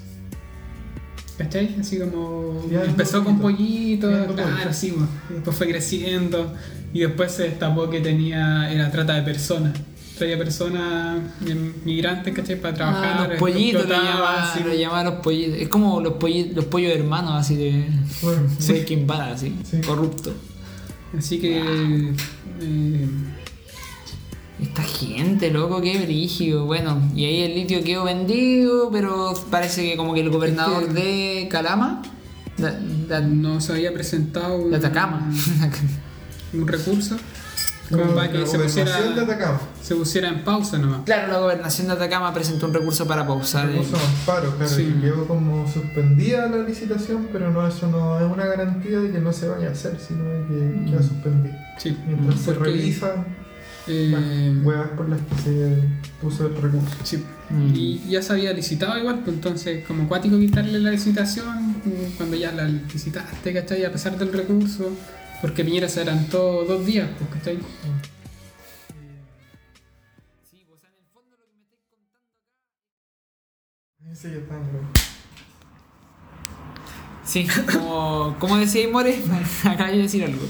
¿Cachai? Así como Ya, empezó con pollito. pollitos, claro, sí, pues. Después fue creciendo y después se destapó que tenía, era trata de personas. Traía personas em, migrantes, ¿cachai? Para trabajar. Ah, los les pollitos lo llamaban, así. lo llamaban los pollitos. Es como los, pollitos, los pollos hermanos, así de Bueno, Breaking Bad, así, Sí. corrupto. Así que. eh, Esta gente, loco, qué brígido. Bueno, y ahí el litio quedó vendido, pero parece que como que el gobernador Es de Calama, no se había presentado un, de Atacama, un recurso como para que la se pusiera, Atacama. se pusiera en pausa nomás. claro, la gobernación de Atacama presentó un recurso para pausar. el- Recurso de amparo, claro, Sí. y quedó como suspendida la licitación, pero no, eso no es una garantía de que no se vaya a hacer, sino de que queda suspendida. Sí, Mientras se porque, revisan eh, huevas por las que se puso el recurso. sí. Mm. Y ya se había licitado igual, pues entonces como cuático quitarle la licitación mm, cuando ya la licitaste, ¿cachai? A pesar del recurso, porque Piñera se adelantó dos días, pues, ¿cachai? Ese ya está en lo- Sí, como, como decía More, acaba de decir algo.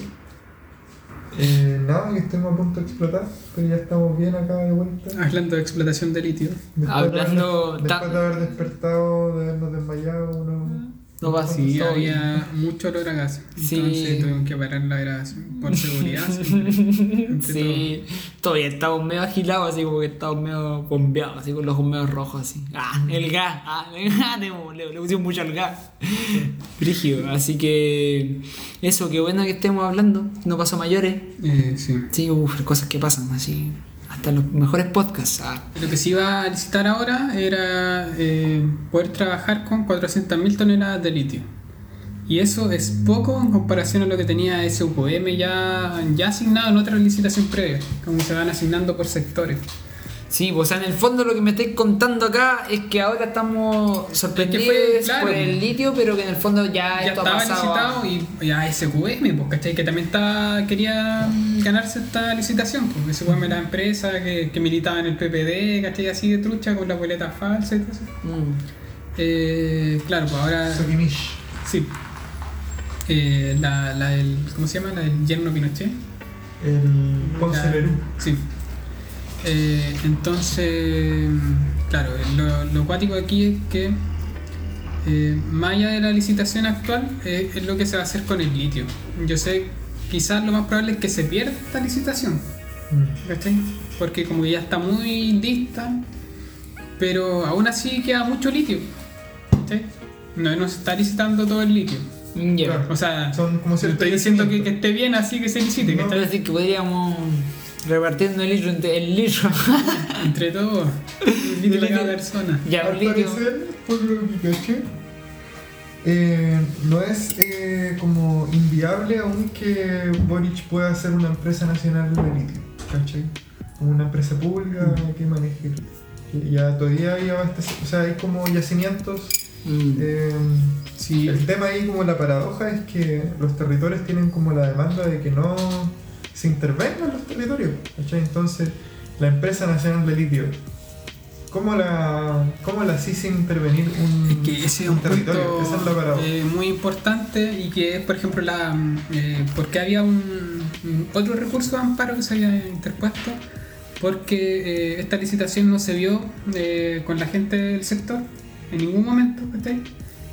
Eh, nada, que estemos a punto de explotar, pero ya estamos bien acá de vuelta. Hablando de explotación de litio. Después, Hablando de, haber, después de haber despertado, de habernos desmayado, uno. No va Sí, todo había mucho olor a gas. Sí. Entonces tuvimos que parar la grabación por seguridad. siempre. Entre Sí, todavía estamos medio agilados, así como que estamos medio bombeados, así con los ojos medio rojos, así. Ah, el gas, ah, le, le, pusimos mucho al gas. Rígido, así que eso, qué bueno que estemos hablando, no pasó mayores. todo. Eh, sí. Sí, uff, cosas que pasan, así, hasta los mejores podcasts. Ah, Lo que se iba a licitar ahora era eh, poder trabajar con 400.000 toneladas de litio. Y eso es poco en comparación a lo que tenía SUPM ya, ya asignado en otra licitación previa, como se van asignando por sectores. Sí, pues o sea, en el fondo lo que me estáis contando acá es que ahora estamos sorprendidos claro. por el litio, pero que en el fondo ya, ya esto estaba ha pasado. a- licitado y ya SQM, pues, ¿cachai? Que también estaba, quería ganarse esta licitación. Pues. SQM la empresa que, que militaba en el PPD, ¿cachai? Así de trucha con la boleta falsa y todo eso. Mm. Eh, claro, pues ahora. Sokimish. Sí. Eh, la, la del. ¿Cómo se llama? La del yerno Pinochet. El Ponce Lerú. Sí. Eh, entonces, claro, lo, lo cuático aquí es que, eh, más allá de la licitación actual, eh, es lo que se va a hacer con el litio. Yo sé, quizás lo más probable es que se pierda esta licitación, Mm. ¿cachai? Porque como que ya está muy lista, pero aún así queda mucho litio, ¿cachai? No, no se está licitando todo el litio. Ya. Claro. O sea, Son como no ciertos estoy diciendo que, que esté bien así que se licite, que No. está Quiero decir que podríamos repartiendo el litro entre el litro. entre todos, el litio de cada persona. ya, Al un parecer, por lo que caché, eh, no es eh, como inviable aún que Boric pueda ser una empresa nacional de litio, ¿cachai? Como una empresa pública que maneje Ya todavía hay o sea, hay como yacimientos. Mm. eh, Sí, el tema ahí como la paradoja es que los territorios tienen como la demanda de que no se intervengan los territorios, ¿cachai? Entonces, la empresa nacional de litio, ¿cómo la, cómo la sí sin intervenir un, Es que ese es un territorio? punto Esa es eh, muy importante y que es, por ejemplo, la eh, porque había un, un otro recurso de amparo que se había interpuesto porque eh, esta licitación no se vio eh, con la gente del sector en ningún momento, ¿cachai?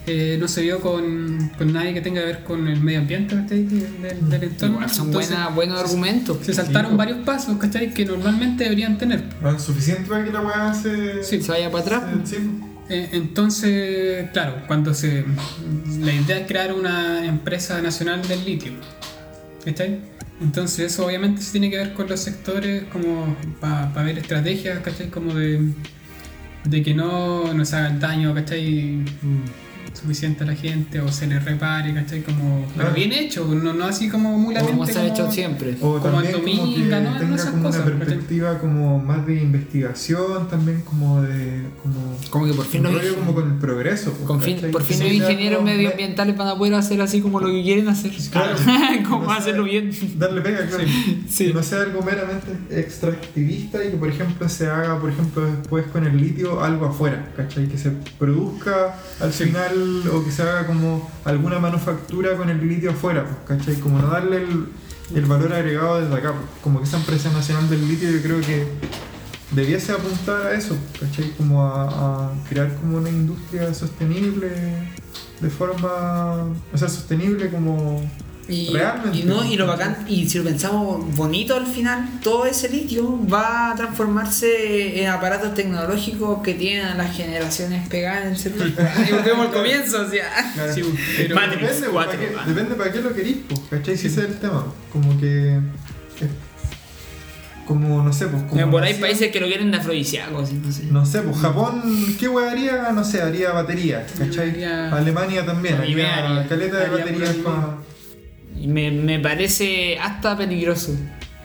Eh, no se vio con, con nadie que tenga que ver con el medio ambiente ¿cachai? del, del entorno. Igual son Entonces, buena, buenos argumentos. Se saltaron varios pasos, ¿cachai? Que normalmente deberían tener. ¿Suficiente para que la weá se... Sí. Se vaya para atrás. se- sí. Eh, entonces, claro, cuando se. La idea es crear una empresa nacional del litio. ¿Cachai? Entonces, eso obviamente se tiene que ver con los sectores, como para ver estrategias, ¿cachai? Como de, de que no nos hagan daño, ¿cachai? Suficiente a la gente o se les repare, ¿cachai? Como, pero bien hecho, no, no así como mulamente. Como se ha hecho siempre. O Como en Dominga, ¿no? No tenga esas como cosas, una ¿cachai? perspectiva como más de investigación, también como de... Como, Como que por fin los rollo como con el progreso. pues, Con fin- por fin sea ingenieros medioambientales van a poder hacer así como lo que quieren hacer. Claro. como No hacerlo bien. Darle pega, claro. Sí. No sea algo meramente extractivista y que, por ejemplo, se haga, por ejemplo, después con el litio algo afuera, ¿cachai? Que se produzca al Sí. final o que se haga como alguna manufactura con el litio afuera, pues, ¿cachai? Como no darle el, valor agregado desde acá, pues. como que esa empresa nacional del litio yo creo que debiese apuntar a eso, ¿cachai? Como a, a crear como una industria sostenible de forma, o sea, sostenible como Y, Realmente. y no, y lo bacán, y si lo pensamos bonito al final, todo ese litio va a transformarse en aparatos tecnológicos que tienen a las generaciones pegadas en el celular. y volvemos al comienzo, o sea. Claro. Sí, pero Matrix Depende, 4, para qué- depende para qué lo querís, pues, ¿cachai? Si ese es el tema. Como que. Como, no sé, pues. Como Por ahí decía- países que lo quieren de afrodisíaco, así, no sé. No sé, pues Japón, ¿qué weá haría? No sé, haría baterías, ¿cachai? Haría- Alemania también, haría haría. caleta de baterías. Y me, me parece hasta peligroso.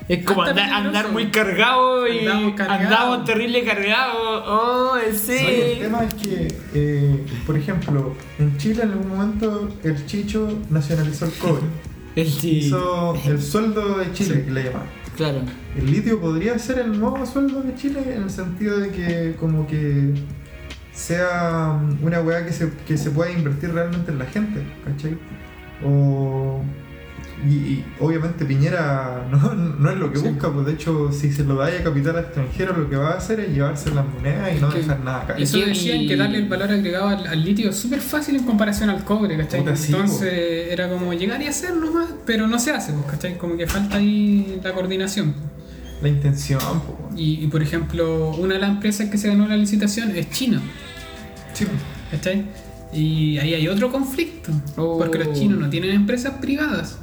Es como Hasta andar, peligroso. andar muy cargado y Andamos terrible cargados. Oh, sí. Oye, el tema es que, eh, por ejemplo, en Chile en algún momento el Chicho nacionalizó el cobre. El Hizo el sueldo de Chile, que le llaman. Claro. El litio podría ser el nuevo sueldo de Chile en el sentido de que como que sea una weá que se, que se pueda invertir realmente en la gente, ¿cachai? O... Y, y obviamente Piñera no, no es lo que Sí. busca, pues de hecho si se lo da a capital extranjero lo que va a hacer es llevarse las monedas y no que dejar nada acá. Eso decían que darle el valor agregado al, al litio es súper fácil en comparación al cobre, ¿cachai? Puta, sí, Entonces era como llegar y hacer nomás, pero no se hace, pues, ¿cachai? Como que falta ahí la coordinación. La intención, pues. Y, y, por ejemplo, una de las empresas que se ganó la licitación es China, Sí, pues. ¿cachai? Y ahí hay otro conflicto, Oh. porque los chinos no tienen empresas privadas.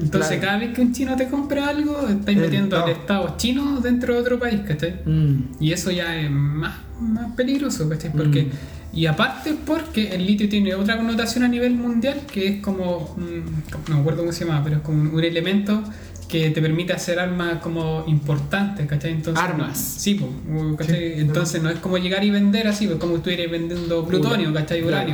Entonces Claro. cada vez que un chino te compra algo, estáis El metiendo al Estado. Chino dentro de otro país, ¿cachai? Mm. Y eso ya es más, más peligroso, ¿cachai? Porque, Mm. Y aparte porque el litio tiene otra connotación a nivel mundial que es como, mm, no me acuerdo cómo se llama, pero es como un, elemento que te permite hacer armas como importantes, ¿cachai? Entonces, Armas. sí, po, ¿cachai? Sí. Entonces no es como llegar y vender así, pues como estuvieras vendiendo plutonio, ¿cachai? Claro.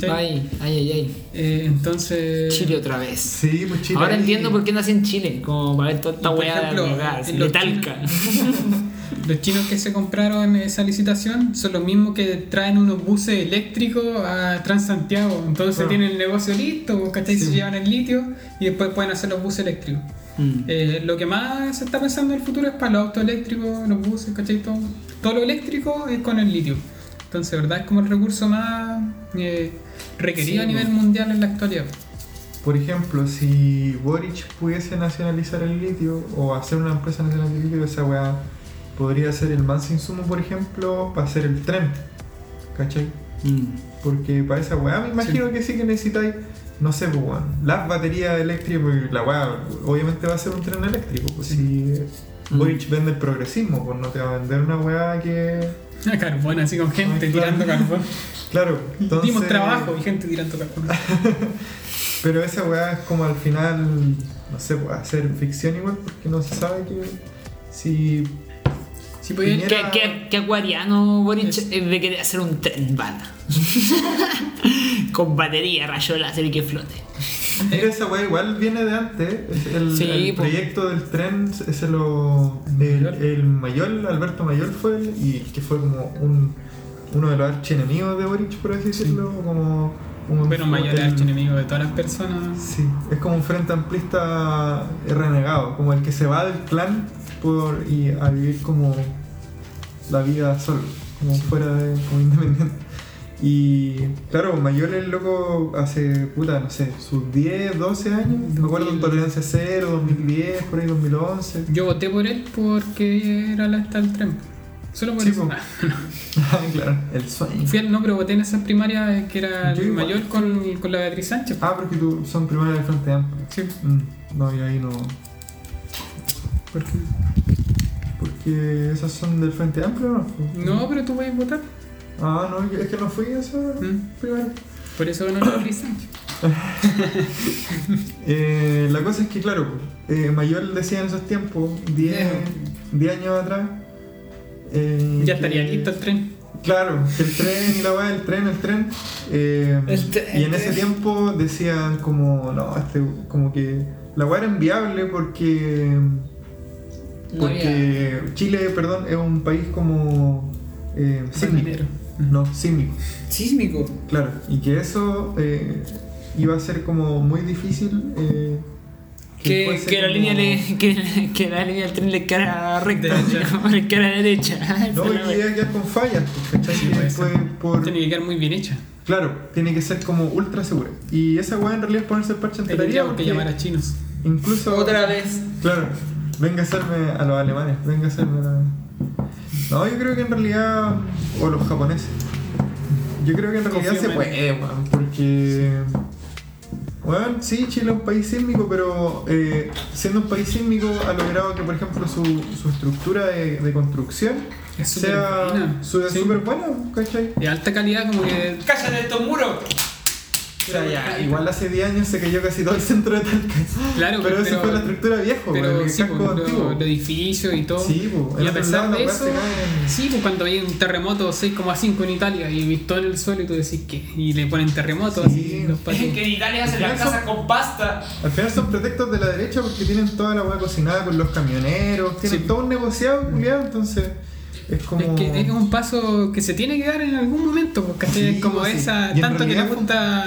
¿Cachai? Ay, ay, ay, ay. Eh, entonces... Chile otra vez. Sí, pues Chile. Ahora ahí- entiendo por qué nací en Chile, como para ver toda esta weá de gas, en los letalca. Los chinos que se compraron esa licitación son los mismos que traen unos buses eléctricos a Transantiago. Entonces Ah. tienen el negocio listo, ¿cachai? Se Sí. llevan el litio y después pueden hacer los buses eléctricos. Mm. Eh, lo que más se está pensando en el futuro es para los autos eléctricos, los buses, ¿cachai? Todo, todo lo eléctrico es con el litio. Entonces, ¿verdad? Es como el recurso más eh, requerido Sí, a nivel mundial en la actualidad. Por ejemplo, si Boric pudiese nacionalizar el litio o hacer una empresa nacional de litio, esa weá podría ser el más insumo, por ejemplo, para hacer el tren. ¿Cachai? Mm. Porque para esa weá me imagino que sí que necesitáis, no sé, pues las baterías eléctricas, porque la weá obviamente va a ser un tren eléctrico. Pues si Mm. Boric vende el progresismo, pues no te va a vender una weá que. Carbón, así con gente Ay, claro. tirando carbón. Claro, entonces. Dimos trabajo y gente tirando carbón. Pero esa weá es como al final, no sé, pues, hacer ficción igual, porque no se sabe que si Si podía- Piñera- ¿Qué, qué, qué acuariano Boric Es- es de querer hacer un tren bala? Con batería, rayo láser y que flote. Mira, esa weá igual viene de antes. es El, Sí, el proyecto del tren, ese lo. El, el Mayol, Alberto Mayol fue el, y que fue como un, uno de los archienemigos de Boric, por así decirlo. Como un, Bueno, mayor archienemigo de todas las personas. Sí, es como un frente amplista renegado, como el que se va del clan por y a vivir como la vida solo, como fuera de, como independiente. Y claro, Mayor el loco hace, puta, no sé, sus 10, 12 años, me acuerdo en 2000. Tolerancia Cero, 2010, por ahí 2011. Yo voté por él porque era la esta del tren. Solo por Sí, eso. po. claro, el sueño. Fui al no, pero voté en esa primaria eh, que era el mayor con, con la Beatriz Sánchez. Ah, porque tú son primarias del Frente Amplio. Sí, Mm, no, y ahí no. porque... Porque esas son del Frente Amplio, ¿no? No, pero tú puedes votar. Ah, no, es que no fui a esa Mm. Por eso ganó la Beatriz Sánchez. Eh, la cosa es que, claro, eh, Mayor decía en esos tiempos, 10 Viejo. 10 años atrás. eh, Ya que- estaría listo el tren. Claro, el tren y la weá, el tren, el tren. eh, El tren, y en el ese tiempo decían como, no, este, como que la weá era inviable porque. No Porque Chile, perdón, es un país como. Eh, sísmico. minero. No, sísmico. Sísmico. Claro, y que eso eh, iba a ser como muy difícil. eh, Que, que la como- línea le, que, que la línea del tren le quedara recta, Derecha. no, le quedara derecha. No, y que iba a quedar con fallas, pues, ¿cachai? Sí, por. Tiene que quedar muy bien hecha. Claro, tiene que ser como ultra segura. Y esa weá en realidad es ponerse el parche en Tendríamos que llamar a chinos. Incluso. Otra vez. Claro, venga a hacerme a los alemanes, venga a hacerme a... No, yo creo que en realidad. O los japoneses. Yo creo que en realidad se puede, weón, porque. Bueno, sí, Chile es un país sísmico, pero eh, siendo un país sísmico ha logrado que, por ejemplo, su, su estructura de, de construcción Es súper sea buena. su- Sí. súper buena, ¿cachai? De alta calidad, como que. ¡Cállate estos muros! O sea, ya, igual hace 10 años se cayó casi todo el centro de Talca. Claro, pero, pero- eso fue la estructura viejo, Pero el sí, casco pues, antiguo. lo- los edificios y todo. Sí, pues, y a pesar de las eso, sí, pues cuando hay un terremoto 6,5 en Italia y visto en el suelo y tú decís que. Y le ponen terremoto Sí. así los patios. Que en Italia hacen las casas con pasta. Al final son pretextos de la derecha porque tienen toda la hueá cocinada con los camioneros, tienen Sí. todo un negociado, culiado, entonces es como. Es que es un paso que se tiene que dar en algún momento, porque Sí, es como sí. esa, tanto que le realidad gusta,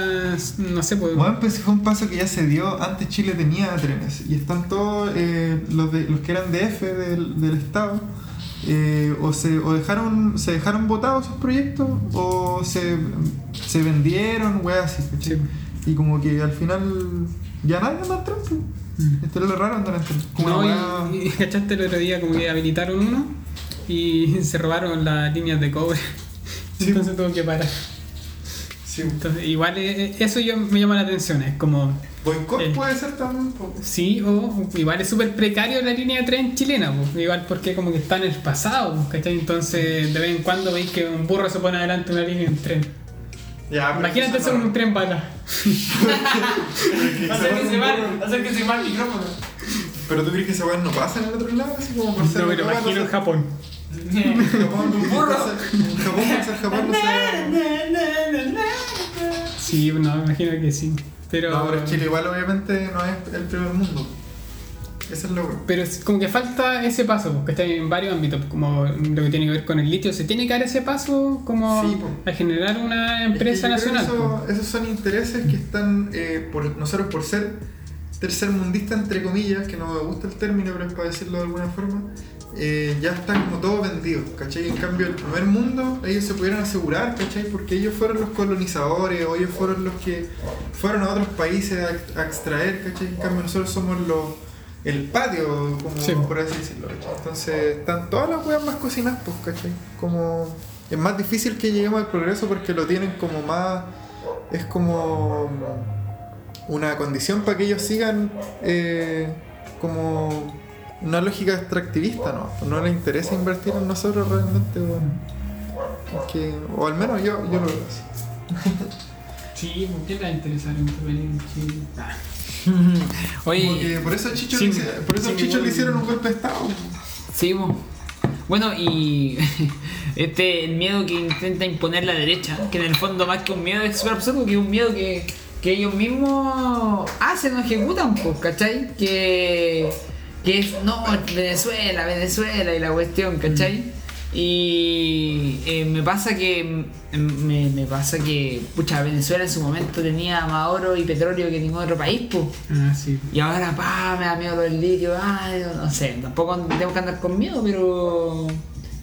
no sé, pues, Bueno, pues fue un paso que ya se dio. Antes Chile tenía trenes y están todos eh, los, de, los que eran DF del, del Estado. eh, o se o dejaron se dejaron votados esos proyectos o se, se vendieron, weas así. Sí. Y como que al final ya nadie anda en tren. Esto es lo raro andar en tren. Como No, y, y cachaste el otro día como que habilitaron uno y se robaron las líneas de cobre. Sí. Entonces tuvo que parar. Sí. Entonces, igual eh, eso yo me llama la atención, es como, Boicot Eh. puede ser también. sí, o igual es súper precario la línea de tren chilena, igual porque como que está en el pasado, ¿cachai? Entonces de vez en cuando veis que un burro se pone adelante de una línea de tren. Ya, Imagínate eso ser no- un tren bala. Acérquese mal, acérquese mal el micrófono. Pero tú crees que esa weá no pasa en el otro lado, así como por ser No me lo imagino en Japón. Japón, Un burro. En Japón, no sé. Sí, no, me imagino que sí. Pero, No, pero Chile igual obviamente no es el primer mundo. Esa es la weá. Pero es como que falta ese paso, porque está en varios ámbitos, como lo que tiene que ver con el litio. Se tiene que dar ese paso como Sí, a generar una empresa Es que nacional. eso- esos son intereses que están, eh, por nosotros por ser tercermundista, entre comillas, que no me gusta el término, pero es para decirlo de alguna forma, eh, ya está como todo vendido, ¿cachai? En cambio, el primer mundo, ellos se pudieron asegurar, ¿cachai? Porque ellos fueron los colonizadores, o ellos fueron los que fueron a otros países a, ex- a extraer, ¿cachai? En cambio, nosotros somos los el patio, como Sí. por así decirlo, ¿cachai? Entonces, están todas las weas más cocinadas, pues, ¿cachai? Como es más difícil que lleguemos al progreso porque lo tienen como más. Es como una condición para que ellos sigan eh, como una lógica extractivista, ¿no? No les interesa invertir en nosotros realmente, bueno. Es que, o al menos yo, yo lo veo así. Sí, ¿por qué te va a interesar país en Chile? Ah, Como Oye, que por eso a Chicho, le, por eso Chicho le hicieron un golpe de estado. sí, bueno, y este el miedo que intenta imponer la derecha, que en el fondo más que un miedo es súper absurdo, que es un miedo que, que ellos mismos hacen o ejecutan, pues, ¿cachai? Que, que es, no, Venezuela, Venezuela y la cuestión, ¿cachai? Y eh, me pasa que mm, me, me pasa que pucha Venezuela en su momento tenía más oro y petróleo que ningún otro país, pues. Ah, sí. Y ahora, pa, me da miedo del litio, ay, no sé, tampoco tengo que andar con miedo, pero.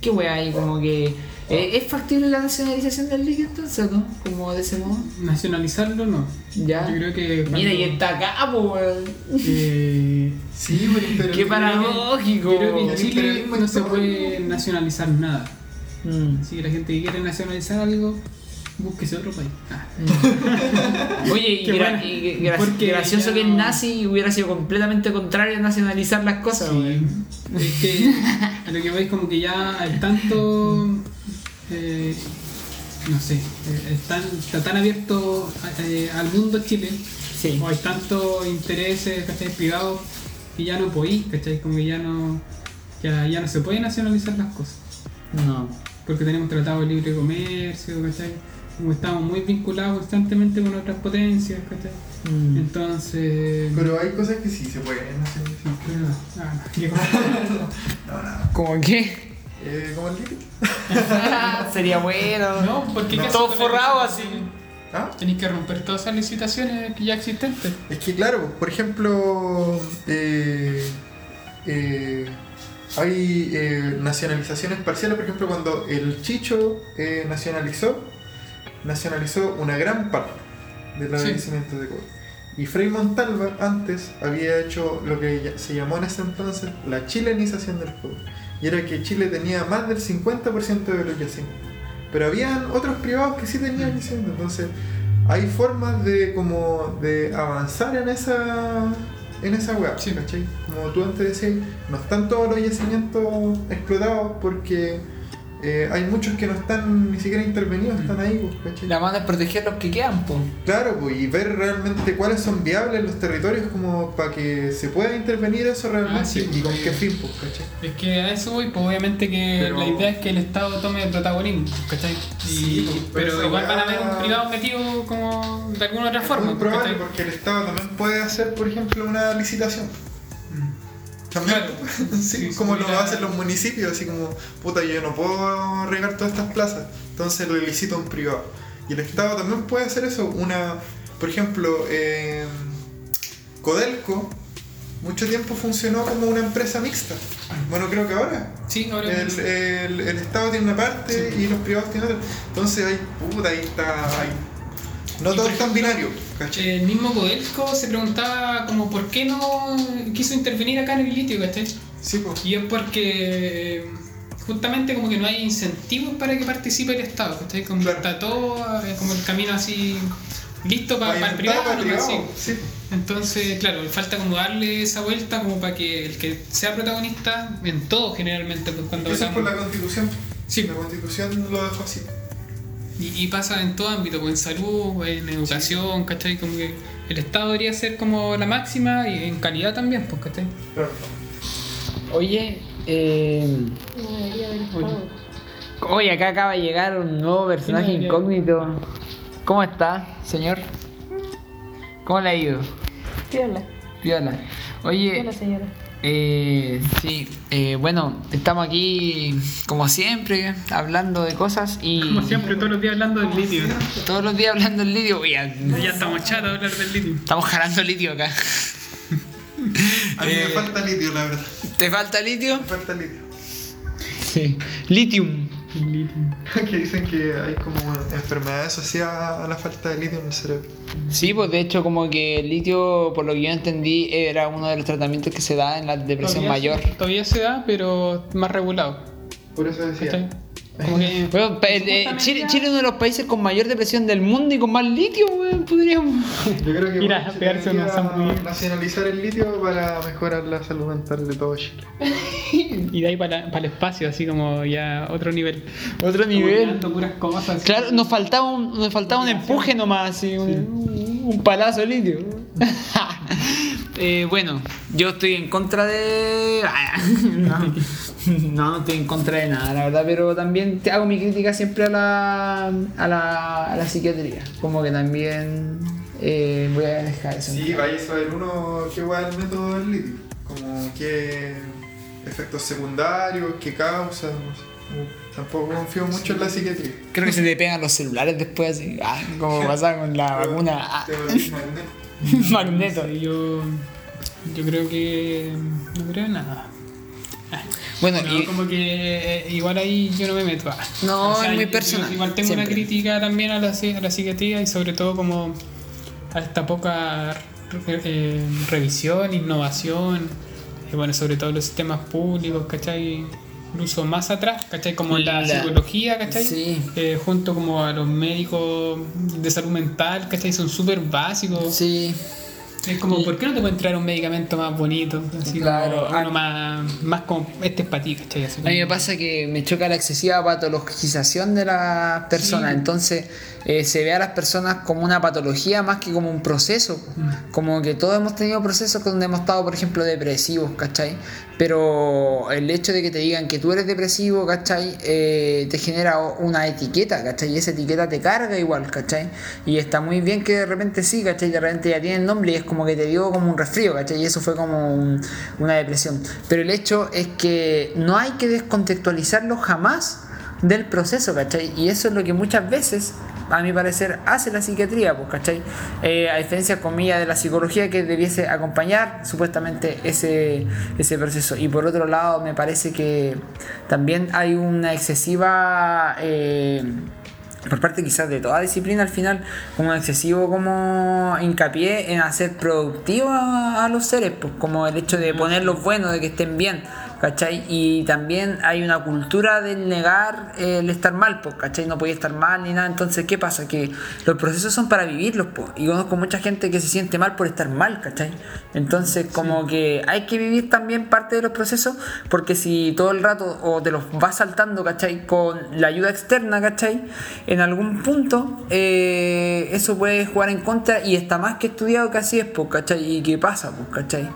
¿Qué wea hay? Como que. eh, ¿Es factible la nacionalización del litio entonces, no? Como de ese modo. Nacionalizarlo no. Ya. Yo creo que. Mira, y está acá, po, weón. eh, Sí, pero, pero Qué paradójico. creo que en El Chile no se puede nacionalizar nada. Mm. Así que la gente que quiere nacionalizar algo, búsquese otro país. Ah. Oye, y, gra- buena. y gra- Porque gracioso ya que el no- nazi hubiera sido completamente contrario a nacionalizar las cosas, Sí. Es que a lo que veis como que ya hay tanto eh, no sé, eh, está tan abierto eh, al mundo Chile, Sí. o hay tantos intereses ¿cachai? privados que ya no podéis, ¿cachai? Como que ya no, ya, ya no se puede nacionalizar las cosas. No. Porque tenemos tratado de libre comercio, ¿cachai? Como estamos muy vinculados constantemente con otras potencias, ¿cachai? Mm. Entonces. Pero hay cosas que sí se pueden no, no, ah, no. No, nada. ¿Cómo qué? Eh, como el. Sería bueno. No, porque No. ¿qué Todo forrado licitación? ¿Ah? Tenéis que romper todas esas licitaciones que ya existentes. Es que claro, por ejemplo, eh, eh, hay eh, nacionalizaciones parciales, por ejemplo, cuando el Chicho eh, nacionalizó, nacionalizó una gran parte del Sí. abastecimiento de cobre. Y Frei Montalva antes había hecho lo que se llamó en ese entonces la chilenización del cobre. Y era que Chile tenía más del 50% de los yacimientos. Pero habían otros privados que sí tenían yacimientos. Entonces hay formas de como de avanzar en esa en esa web, Sí. Como tú antes decías, no están todos los yacimientos explotados porque eh, hay muchos que no están ni siquiera intervenidos, están ahí, pues, ¿cachai? La mano es proteger los que quedan, pues. Claro, pues, y ver realmente cuáles son viables los territorios como para que se pueda intervenir eso realmente Ah, sí, y con qué fin, pues, ¿cachai? Es que a eso voy, pues obviamente que Pero- la idea es que el Estado tome el protagonismo, ¿cachai? Y- Sí, pues, pero igual van a haber un privado metido como de alguna otra Es forma, muy probable ¿cachai? porque el Estado también puede hacer, por ejemplo, una licitación. También, Claro. sí, Sí, como lo hacen los municipios, así como, puta, yo no puedo regar todas estas plazas, entonces lo licito a un privado. Y el Estado también puede hacer eso, una, por ejemplo, eh, Codelco mucho tiempo funcionó como una empresa mixta. Bueno, creo que ahora. Sí, ahora El, el- el Estado tiene una parte y los privados tienen otra. Entonces ahí, puta, ahí está. ahí. No todo es tan binario, ¿cachai? el mismo Codelco se preguntaba como por qué no quiso intervenir acá en el litio, ¿cachai? Sí, pues. Y es porque eh, justamente como que no hay incentivos para que participe el Estado, ¿cachai? Como Claro. está todo eh, como el camino así listo para, el privado, para el nomás, privado, sí. sí. Entonces, claro, falta como darle esa vuelta como para que el que sea protagonista en todo generalmente, pues cuando Eso es por la constitución. Sí. La constitución lo dejó así. Y, y pasa en todo ámbito, pues en salud, en educación, ¿cachai? Como que el Estado debería ser como la máxima y en calidad también, pues, ¿cachai? Claro. Oye, eh, No debería haber Oye. acá acaba de llegar un nuevo personaje Sí, incógnito. ¿Cómo está, señor? ¿Cómo le ha ido? Piola. Viola. Oye, Piola, señora. Eh, sí, eh, bueno, estamos aquí como siempre hablando de cosas y Como siempre, todos los días hablando del litio. todos los días hablando del litio. Ya estamos chatos de hablar del litio. estamos jalando litio acá. A mí Eh, me falta litio, la verdad. ¿Te falta litio? Me falta litio. Sí. Litium. que dicen que hay como enfermedades asociadas a la falta de litio en el cerebro. Sí, pues de hecho como que el litio, por lo que yo entendí, era uno de los tratamientos que se da en la depresión Todavía mayor. se- todavía se da, pero más regulado. Por eso decía. ¿cachai? Que- Bueno, eh, Chile, Chile es uno de los países con mayor depresión del mundo y con más litio, weón, podríamos. Yo creo que Mira, bueno, se pegarse nacionalizar el litio para mejorar la salud mental de todo Chile. Y de ahí para, para el espacio, así como ya otro nivel. Otro Como nivel. puras cosas. Claro, nos faltaba un, nos faltaba un empuje nomás, así, un, un palazo de litio. Eh, bueno, yo estoy en contra de. No, no, no estoy en contra de nada, la verdad, pero también te hago mi crítica siempre a la, a la, a la psiquiatría. Como que también eh, voy a dejar eso. Sí, vaya a saber uno qué va el método del litio. Como qué efectos secundarios, qué causas. no sé. Tampoco confío mucho en la psiquiatría. Creo que se te pegan los celulares después, así, ah, como pasaba con la vacuna. ah, magneto. Sí, yo, yo creo que no creo en nada. Bueno, No, y. como que eh, igual ahí yo no me meto. ah. No, es muy personal, yo igual tengo una crítica también a la, a la psiquiatría y sobre todo como a esta poca eh, revisión, innovación, y bueno, sobre todo los sistemas públicos, ¿cachai? Incluso más atrás, ¿cachai? Como en la, La- psicología, ¿cachai? Sí. Eh, junto como a los médicos de salud mental, ¿cachai? Son súper básicos. Sí. Es como, Y- ¿por qué no te puedes traer un medicamento más bonito? Así Claro. como uno más, más como, este es para ti, ¿cachai? Así A mí me pasa que me choca la excesiva patologización de las personas. Sí. Entonces eh, se ve a las personas como una patología más que como un proceso. Como que todos hemos tenido procesos donde hemos estado, por ejemplo, depresivos, ¿cachai? Pero el hecho de que te digan que tú eres depresivo, ¿cachai? Eh, te genera una etiqueta, ¿cachai? Y esa etiqueta te carga igual, ¿cachai? Y está muy bien que de repente sí, ¿cachai? De repente ya tiene el nombre y es como que te dio como un resfrío, ¿cachai? Y eso fue como un- una depresión. Pero el hecho es que no hay que descontextualizarlo jamás del proceso, ¿cachai? Y eso es lo que muchas veces, a mi parecer, hace la psiquiatría, pues, ¿cachai? Eh, a diferencia, comillas, de la psicología que debiese acompañar supuestamente ese, ese proceso. Y por otro lado, me parece que también hay una excesiva... eh, por parte quizás de toda disciplina al final, como un excesivo como hincapié en hacer productivo a, a los seres, pues como el hecho de ponerlos buenos, de que estén bien, ¿cachai? Y también hay una cultura del negar eh, el estar mal, pues, ¿cachai? No podía estar mal ni nada, entonces, ¿qué pasa? Que los procesos son para vivirlos, pues, y conozco mucha gente que se siente mal por estar mal, ¿cachai? Entonces, como que hay que vivir también parte de los procesos, porque si todo el rato o te los vas saltando, ¿cachai? Con la ayuda externa, ¿cachai? En algún punto, eh, eso puede jugar en contra y está más que estudiado que así es, pues, ¿cachai? ¿Y qué pasa, pues, ¿cachai?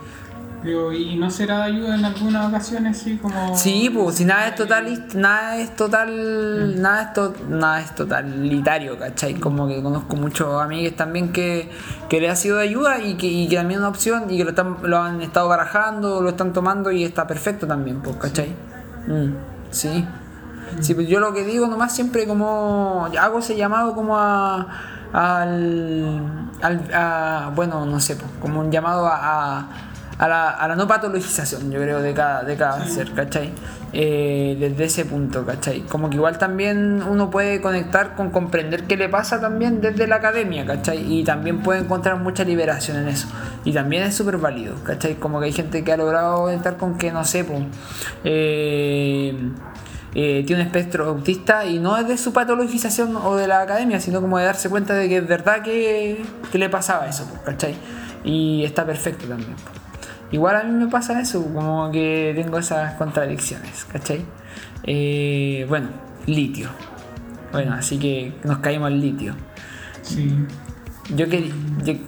Pero, ¿y no será de ayuda en algunas ocasiones, así como.? Sí, pues si nada es total, nada es total, nada es, to- nada es totalitario, ¿cachai? Como que conozco muchos amigos también que, que le ha sido de ayuda y que, y que también es una opción y que lo, están, lo han estado barajando, lo están tomando y está perfecto también, pues, ¿cachai? Mm, sí. Sí, pues yo lo que digo nomás siempre como hago ese llamado como a al, al a- bueno no sé pues, como un llamado a, a, a la, a la no patologización yo creo de cada de cada ser ¿cachai? Eh, desde ese punto ¿cachai? como que igual también uno puede conectar con comprender qué le pasa también desde la academia ¿cachai? y también puede encontrar mucha liberación en eso y también es súper válido ¿cachai? como que hay gente que ha logrado conectar con que no sé pues, tiene un espectro autista y no es de su patologización o de la academia, sino como de darse cuenta de que es verdad que, que le pasaba eso, ¿cachai? Y está perfecto también. Igual a mí me pasa eso, como que tengo esas contradicciones, ¿cachai? Eh, bueno, litio. Bueno, así que nos caímos al litio. Sí. Yo quería.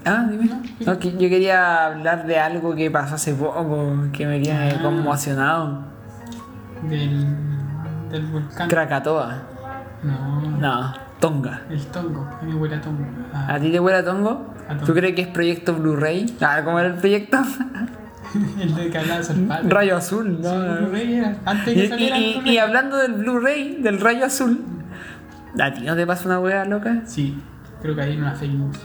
ah, dime. No, que yo quería hablar de algo que pasó hace poco, que me tiene Ah. conmocionado. Del, del volcán. Krakatoa. No, No, Tonga. el tongo. A mí huele a tongo. ¿A Ah, ti te huele a Tongo? A Tongo. ¿Tú crees que es proyecto Blu-ray? Ah, ¿cómo era el proyecto? el de que hablaba Salpate. Rayo azul, Sí, ¿no? Blu-ray era. Antes Y, que saliera el y- y- y hablando del Blu-ray, del rayo azul, ¿a ti no te pasa una hueá loca? Sí, creo que hay una fake news.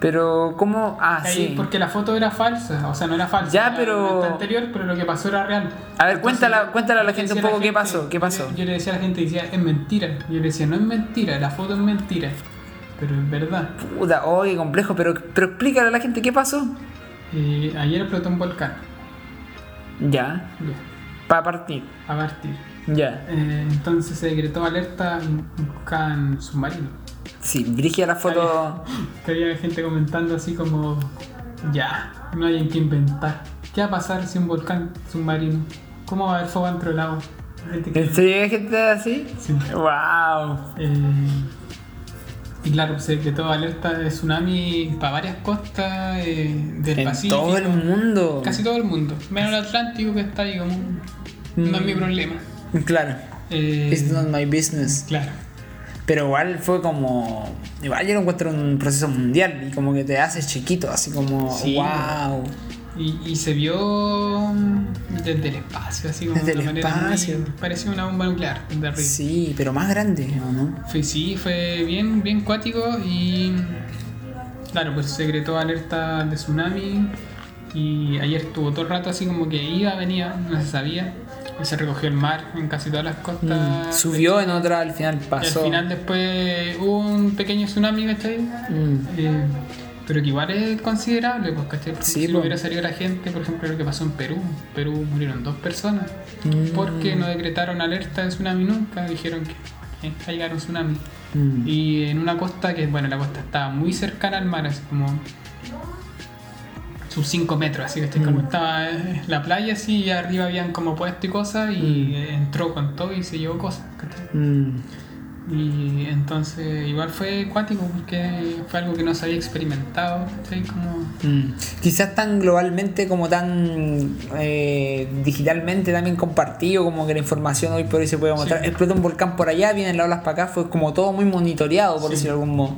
Pero, ¿cómo? Ah, Ahí, sí. Porque la foto era falsa, o sea, no era falsa. Ya, era pero- anterior, pero lo que pasó era real. A ver, cuéntala- cuéntale a la yo gente un poco qué pasó, qué yo pasó. le- Yo le decía a la gente, decía, es mentira. Y yo le decía, no es mentira, la foto es mentira. Pero es verdad. Puta, oh, qué complejo, pero, pero explícale a la gente qué pasó. Eh, ayer explotó un volcán. Ya, Ya, para partir. a partir. Ya. Eh, entonces se decretó alerta en submarino. Sí, dirige a la foto. Que había gente comentando así como, ya, no hay en qué inventar. ¿Qué va a pasar si un volcán submarino? ¿Cómo va a haber fuego dentro del agua? ¿En serio hay gente así? Sí. ¡Wow! Eh, y claro, se decretó alerta de tsunami para varias costas eh, del En Pacífico. todo el mundo. Casi todo el mundo. Menos el Atlántico que está ahí como... No es mi Mm. problema. Claro. Eh, It's not my business. Claro. Pero igual fue como. Igual yo lo encuentro un proceso mundial y como que te haces chiquito, así como. Sí. ¡Wow! Y, y se vio desde el espacio, así como Desde de el manera muy- espacio. parecía una bomba nuclear de arriba. Sí, pero más grande, ¿o no? Fue, sí, fue bien, bien cuático y claro, pues se decretó alerta de tsunami y ayer estuvo todo el rato así como que iba, venía, no se sabía y se recogió el mar en casi todas las costas. Mm, Subió en otra, al final Y pasó. al final después hubo un pequeño tsunami, ¿cachai? Mm, Eh, pero que igual es considerable, pues, ¿cachai? Porque Sí, si pues. hubiera salido la gente, por ejemplo, lo que pasó en Perú. En Perú murieron dos personas Mm. porque no decretaron alerta de tsunami nunca, dijeron que eh, va a llegar un tsunami. mm. Y en una costa que, bueno, la costa estaba muy cercana al mar, así como sus 5 metros, así que como Mm. estaba eh, la playa así y arriba habían como puesto y cosas y entró con todo y se llevó cosas. ¿cachai? Y entonces igual fue acuático porque fue algo que no se había experimentado. Mm. Quizás tan globalmente como tan eh, digitalmente también compartido, como que la información hoy por hoy se puede mostrar. Sí. Explota un volcán por allá, vienen las olas para acá, fue como todo muy monitoreado, por Sí. decirlo de algún modo.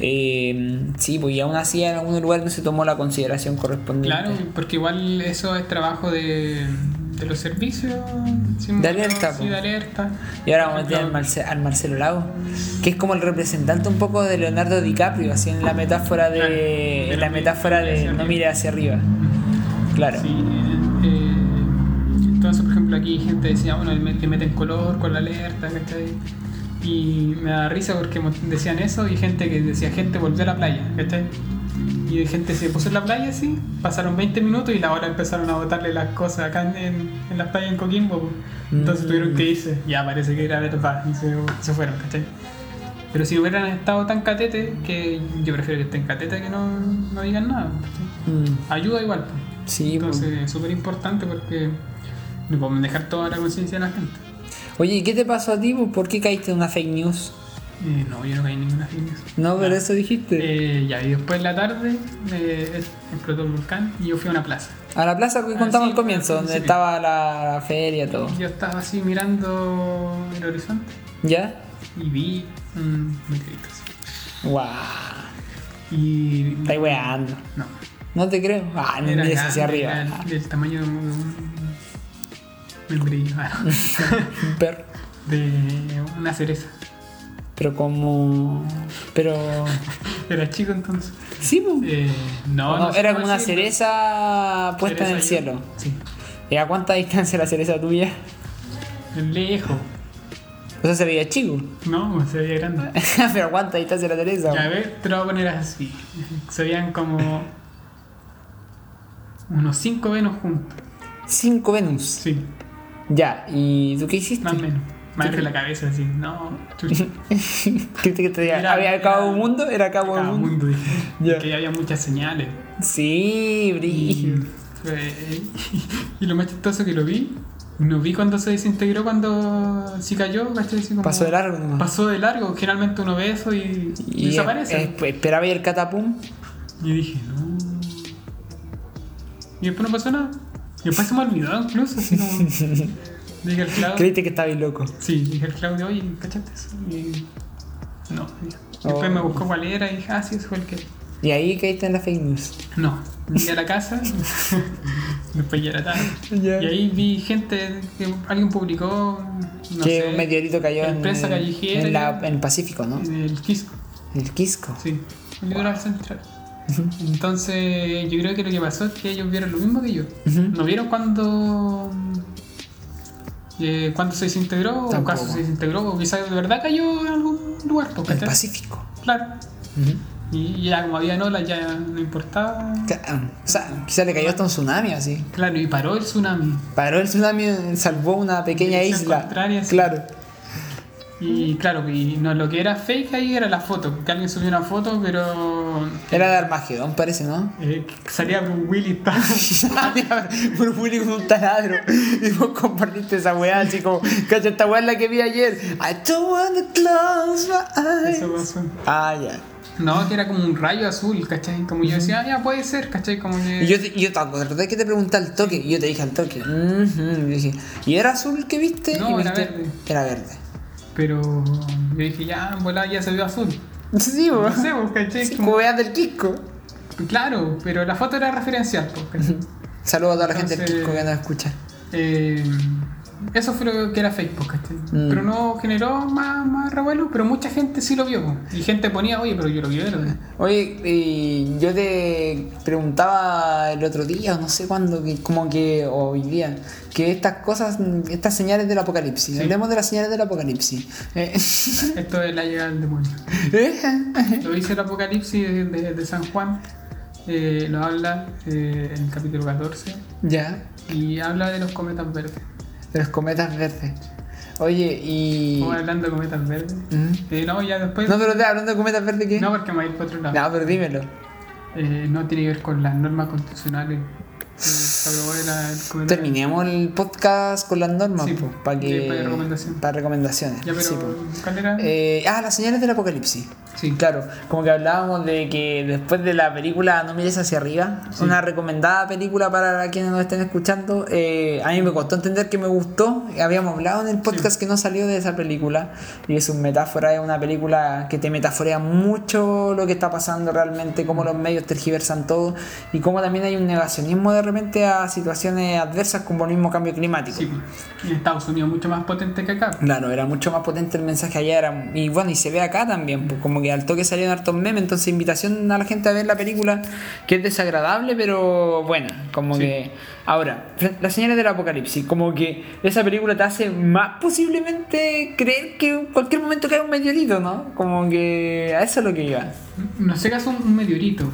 Eh, sí, pues y aún así en algunos lugares no se tomó la consideración correspondiente. Claro, porque igual eso es trabajo de, de los servicios. De alerta, Sí, de alerta. Y ahora vamos a meter al, Marce- al Marcelo Lago, que es como el representante un poco de Leonardo DiCaprio, así en la metáfora de, Claro, de en la no metáfora mire de no mire hacia arriba. Claro. Sí, eh, eh, entonces, por ejemplo, aquí gente decía, bueno, que meten color con la alerta, ¿cachai? Y me da risa porque decían eso y gente que decía, gente volvió a la playa, ¿cachai? Y gente se puso en la playa así, pasaron 20 minutos y la hora empezaron a botarle las cosas acá en, en, en las playas en Coquimbo. pues. Entonces Mm. tuvieron que irse, ya parece que era verdad, y se, se fueron, ¿cachai? Pero si hubieran estado tan catete, que yo prefiero que estén catete que no, no digan nada. Mm, Ayuda igual, pues. Sí, pues. Entonces es súper importante porque no podemos dejar toda la conciencia de la gente. Oye, ¿y qué te pasó a ti? pues? ¿Por qué caíste en una fake news? Eh, no, yo no caí en ninguna fake news. No, pero eso dijiste. Eh, ya, y después en la tarde eh, explotó el volcán y yo fui a una plaza. A la plaza que Ah, contamos sí, al comienzo, donde estaba la feria, todo. Yo estaba así mirando el horizonte ¿Ya? y vi un meteorito. así. Guau. Y. Estáis weando. No. No te creo. Ah, no mires hacia arriba. era Ah, del tamaño de un membrillo. ah, Un perro. de una cereza. Pero como. Pero. Era chico entonces. Sí, pues. Eh, no, No, no era como una cereza puesta en el cielo. yo- Sí. ¿Y a cuánta distancia la cereza tuya? Lejos. O sea, se veía chico. No, se veía grande. Pero ¿a cuánta distancia la cereza? Ya, a ver, te lo voy a poner así. Se veían como unos 5 Venus juntos. Cinco Venus. Sí, Ya, ¿y tú qué hiciste? más o menos. Más de la cabeza, así. No, chucha. ¿Qué te, qué te diga? Era- ¿Había acabado un mundo? ¿Era acabado un mundo? mundo. Que había muchas señales. Sí, brillo. y lo más chistoso que lo vi, no vi cuando se desintegró, cuando sí cayó, Pasó de largo nomás. Pasó de largo, generalmente uno ve eso y, Y desaparece. eh, eh, esperaba y el catapum. Y dije, no. Y después no pasó nada. Y después se me olvidó incluso, así como. Dije al Claudio. Creíste que estaba loco. Sí, dije al Claudio, oye, ¿cachaste eso? Y. No. Después Oh. me buscó cuál era y dije, ah, sí, ese fue el que. Y ahí caíste en la fake news. No. Llegué a la casa. después ya era tarde. Y ahí vi gente que alguien publicó. No que sé, un meteorito cayó en, Empresa callejera. en, la- en el Pacífico, ¿no? en el Quisco. El Quisco. Sí, el litoral central. Entonces, yo creo que lo que pasó es que ellos vieron lo mismo que yo. ¿No vieron cuando, eh, cuando se desintegró? O caso se desintegró, o quizás de verdad cayó en algún lugar. pues, El. Pacífico. Claro. Y ya como había olas, ya no importaba. O sea, quizás le cayó hasta un tsunami así. Claro, y paró el tsunami. Paró el tsunami, salvó una pequeña Dirección isla. contraria, sí. Claro. Y claro, y no, lo que era fake ahí era la foto. Que alguien subió una foto, pero. Era de Armagedón, parece, ¿no? eh, salía con Willy. Por Willy con un taladro. Y vos compartiste esa weá así como, cacha, esta weá es la que vi ayer. I don't wanna close my eyes. Eso pasó. Ah, ya. No, que era como un rayo azul, ¿cachai? Como yo decía, ah, ya puede ser, ¿cachai? Como que. Yo, te, yo te acordé que te pregunté al toque. Y yo te dije al toque. Ujú. Y dije, ¿y era azul que viste? No, y era viste- verde. Era verde. Pero yo dije, ya, volada ya se vio azul. Sí, No weón. sé, pues, ¿cachai? Sí, Como- como veas del Quisco. Claro, pero la foto era referencial, pues. Saludos a toda la gente del Quisco que nos escucha. Eh, eso fue lo que era ¿cachai? Mm. Pero no generó más, más revuelo, pero mucha gente sí lo vio. Y gente ponía, oye, pero yo lo vi verde. Oye, yo te preguntaba el otro día, o no sé cuándo, que como que, o hoy día, que estas cosas, estas señales del apocalipsis, Sí. hablemos de las señales del apocalipsis. Eh, Esto es la llegada del demonio. ¿eh? Lo dice el Apocalipsis de, de- de San Juan, eh, lo habla eh, en el capítulo 14, ya, y habla de los cometas verdes. De los cometas verdes. Oye, y... Estamos hablando de cometas verdes. ¿Mm? Eh, no, ya después. No, pero te hablando de cometas verdes, ¿qué? No, porque me voy a ir para otro lado. No, pero dímelo. Eh, no tiene que ver con las normas constitucionales. El Terminemos el podcast con las normas, Sí, para que... Sí, para recomendación. Para recomendaciones. Ya, pero. sí. ¿Cuál era? Eh, ah, las señales del apocalipsis. sí. Claro, como que hablábamos de que después de la película No mires hacia arriba, una recomendada película para quienes nos estén escuchando, eh, a mí me costó entender que me gustó, habíamos hablado en el podcast que no salió de esa película y es una metáfora, es una película que te metaforea mucho lo que está pasando realmente, cómo los medios tergiversan todo y cómo también hay un negacionismo de repente a, situaciones adversas como el mismo cambio climático. Sí, en Estados Unidos mucho más potente que acá. Claro, era mucho más potente el mensaje allá. Era, y bueno, y se ve acá también, pues como que al toque salieron hartos memes. Entonces, invitación a la gente a ver la película, que es desagradable, pero buena. Como Sí. que. Ahora, Las señales del apocalipsis, como que esa película te hace más posiblemente creer que en cualquier momento cae un meteorito, ¿no? Como que a eso es lo que iba. No sé caso un meteorito.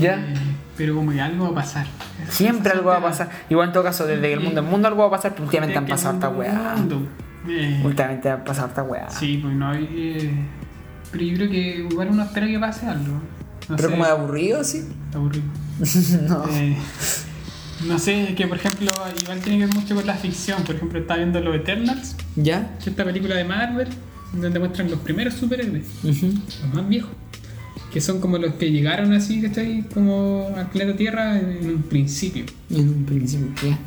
¿Ya? Eh, pero como que algo va a pasar. Siempre algo va a pasar. Igual en todo caso, desde que el mundo es mundo algo va a pasar, pero últimamente han De que pasado harta weá. eh, Últimamente han pasado harta weá. Sí, pues no hay. eh, pero yo creo que igual uno espera que pase algo. No Pero sé, como de aburrido, sí. aburrido. no. Eh, no sé, es que por ejemplo, igual tiene que ver mucho con la ficción. Por ejemplo, estaba viendo Los Eternals, ¿Ya? que es esta película de Marvel, donde muestran los primeros superhéroes, los más viejos, que son como los que llegaron así, ¿cachai? Como al planeta Tierra en un principio. En un principio, ¿ya?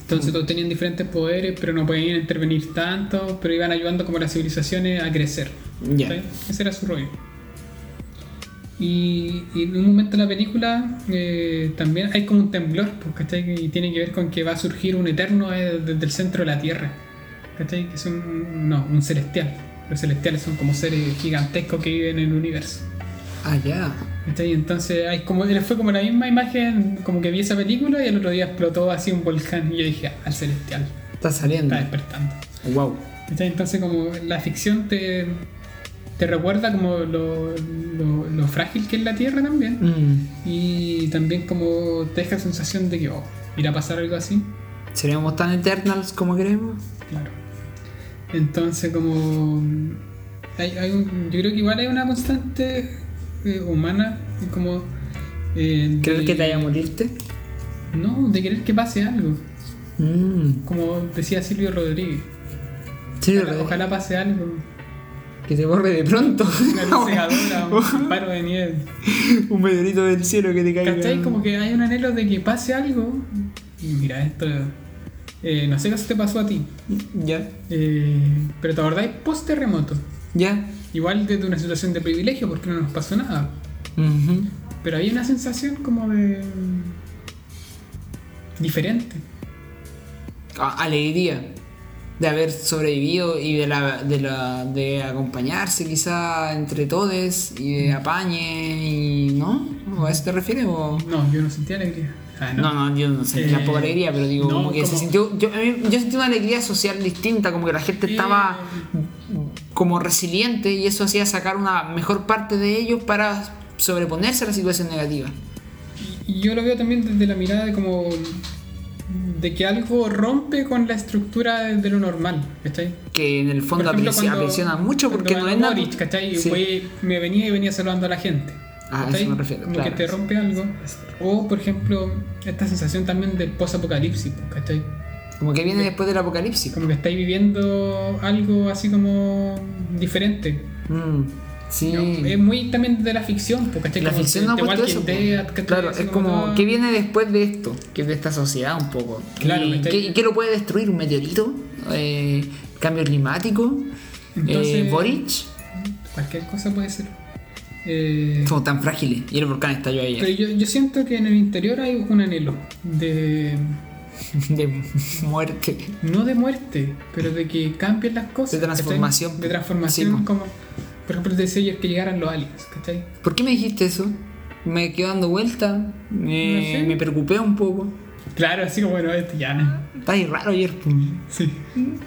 Entonces todos tenían diferentes poderes, pero no podían intervenir tanto, pero iban ayudando como las civilizaciones a crecer. Ya. Ese era su rollo. Y, y en un momento de la película eh, también hay como un temblor, pues, ¿cachai? Y tiene que ver con que va a surgir un eterno eh, desde el centro de la Tierra. ¿Cachai? Que es un, no, un celestial. Los celestiales son como seres gigantescos que viven en el universo. Ah, ya. ¿Cachai? Entonces hay como, fue como la misma imagen, como que vi esa película y el otro día explotó así un volcán y yo dije, "Ah, al celestial, Está saliendo. está despertando. Wow. ¿Cachai? Entonces como la ficción te, te recuerda como lo, lo- lo frágil que es la Tierra también Mm. y también como te deja la sensación de que oh, irá a pasar algo así. ¿Seríamos tan eternals como queremos? Claro. Entonces como hay, hay un- yo creo que igual hay una constante eh, humana como... eh, ¿Crees de- que te vaya a morirte? No, de querer que pase algo. Mm. Como decía Silvio Rodríguez. Sí, Ojalá, ojalá pase algo. Que te borre de pronto. Una luz cegadora, un paro de nieve. un meteorito del cielo que te caiga. ¿Cachai? Como que hay un anhelo de que pase algo. Y mira, esto. eh, no sé qué te pasó a ti. Ya. eh, pero te acordáis post terremoto. Ya. Igual desde una situación de privilegio porque no nos pasó nada. Pero hay una sensación como de. diferente. A- alegría de haber sobrevivido y de la, de la de acompañarse quizá entre todos y de apañe y ¿no? ¿O a eso te refieres o No, yo no sentía alegría. Ah, no, no, yo no sentí Eh, tampoco alegría, pero digo, no, como que se sintió. Yo, yo sentí una alegría social distinta, como que la gente estaba como resiliente y eso hacía sacar una mejor parte de ellos para sobreponerse a la situación negativa. Yo lo veo también desde la mirada de como de que algo rompe con la estructura de, de lo normal, ¿cachai? Que en el fondo ejemplo, cuando- mucho porque no es nada. Sí. Güey, me venía y venía saludando a la gente. Ah, eso me refiero, Como claro. que te rompe algo. O, por ejemplo, esta sensación también del post-apocalipsis, ¿cachai? Como que viene después del apocalipsis. Como que estáis viviendo algo así como diferente. Mm, sí. ¿no? Es muy también de la ficción, ¿cachai? La Como ficción no ha eso. Claro, es como, todo- ¿qué viene después de esto? Que es de esta sociedad un poco. Claro, ¿Y qué, lo puede destruir? ¿Un meteorito? Eh, ¿Cambio climático? Entonces- Eh, ¿Boric? Cualquier cosa puede ser. Eh, Somos tan frágiles. Y el volcán estalló pero ayer. yo, yo siento que en el interior hay un anhelo de De muerte. no de muerte, pero de que cambien las cosas. De transformación. ¿cachai? De transformación, Sí, como por ejemplo decía ayer que llegaran los aliens, ¿cachai? ¿Por qué me dijiste eso? Me quedó dando vuelta. Me, No sé. me preocupé un poco. Claro, así como bueno, esto ya no. Está ahí raro ayer. Sí.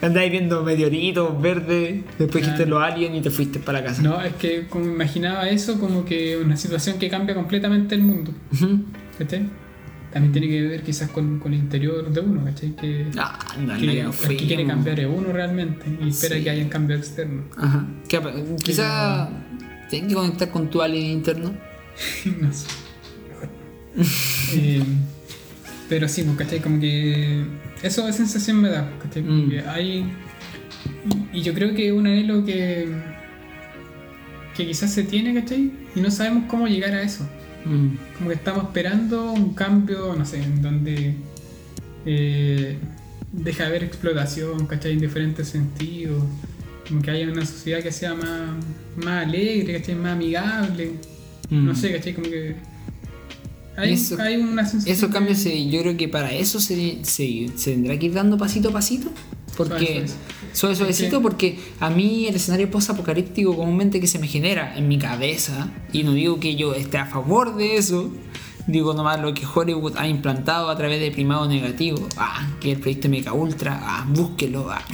Andáis viendo meteoritos verdes. Después dijiste Claro. los aliens y te fuiste para casa. No, es que como imaginaba eso como que una situación que cambia completamente el mundo, Ujú. ¿cachai? También tiene que ver quizás con, con el interior de uno, ¿cachai? Que, Ah, anda, que anda, que quiere cambiar es uno realmente y espera Sí. que haya un cambio externo. Ajá. ¿Qué apa- Quizá tienes que conectar con tu alien interno. no sé. Eh, pero sí, pues, ¿cachai? Como que eso de sensación me da, ¿cachai? Como Mm. que hay. Y, y yo creo que es un anhelo que. que quizás se tiene, ¿cachai? Y no sabemos cómo llegar a eso. Mm. Como que estamos esperando un cambio, no sé, en donde. eh, deja de haber explotación, ¿cachai? En diferentes sentidos. Como que haya una sociedad que sea más, más alegre, ¿cachai? Más amigable. Mm. No sé, ¿cachai? Como que. Hay, Eso- hay una sensación. Esos cambios, yo creo que para eso se, se, se tendrá que ir dando pasito a pasito. Porque, Suave, suave, suavecito, porque a mí el escenario post-apocalíptico comúnmente que se me genera en mi cabeza, y no digo que yo esté a favor de eso, digo nomás lo que Hollywood ha implantado a través de primado negativo, ah, que el proyecto Mecha Ultra, ah, búsquelo, ah.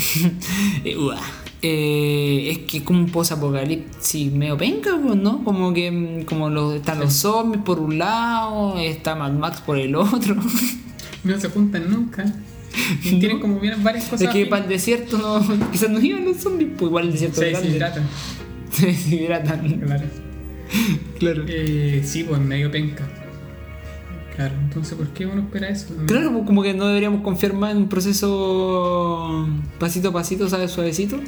Eh, es que es como un post-apocalipsis medio penca, pues, ¿no? Como que mm, como los, están los zombies por un lado, está Mad Max por el otro. No se juntan nunca. Y tienen como bien varias cosas. es que para el desierto no, quizás no iban los zombies, pues igual el desierto Se deshidratan. Se deshidratan. Claro. Claro. Eh, sí, pues medio penca. Claro, entonces, ¿por qué uno espera eso? Claro, pues como que no deberíamos confiar más en un proceso pasito a pasito, ¿sabes? Suavecito.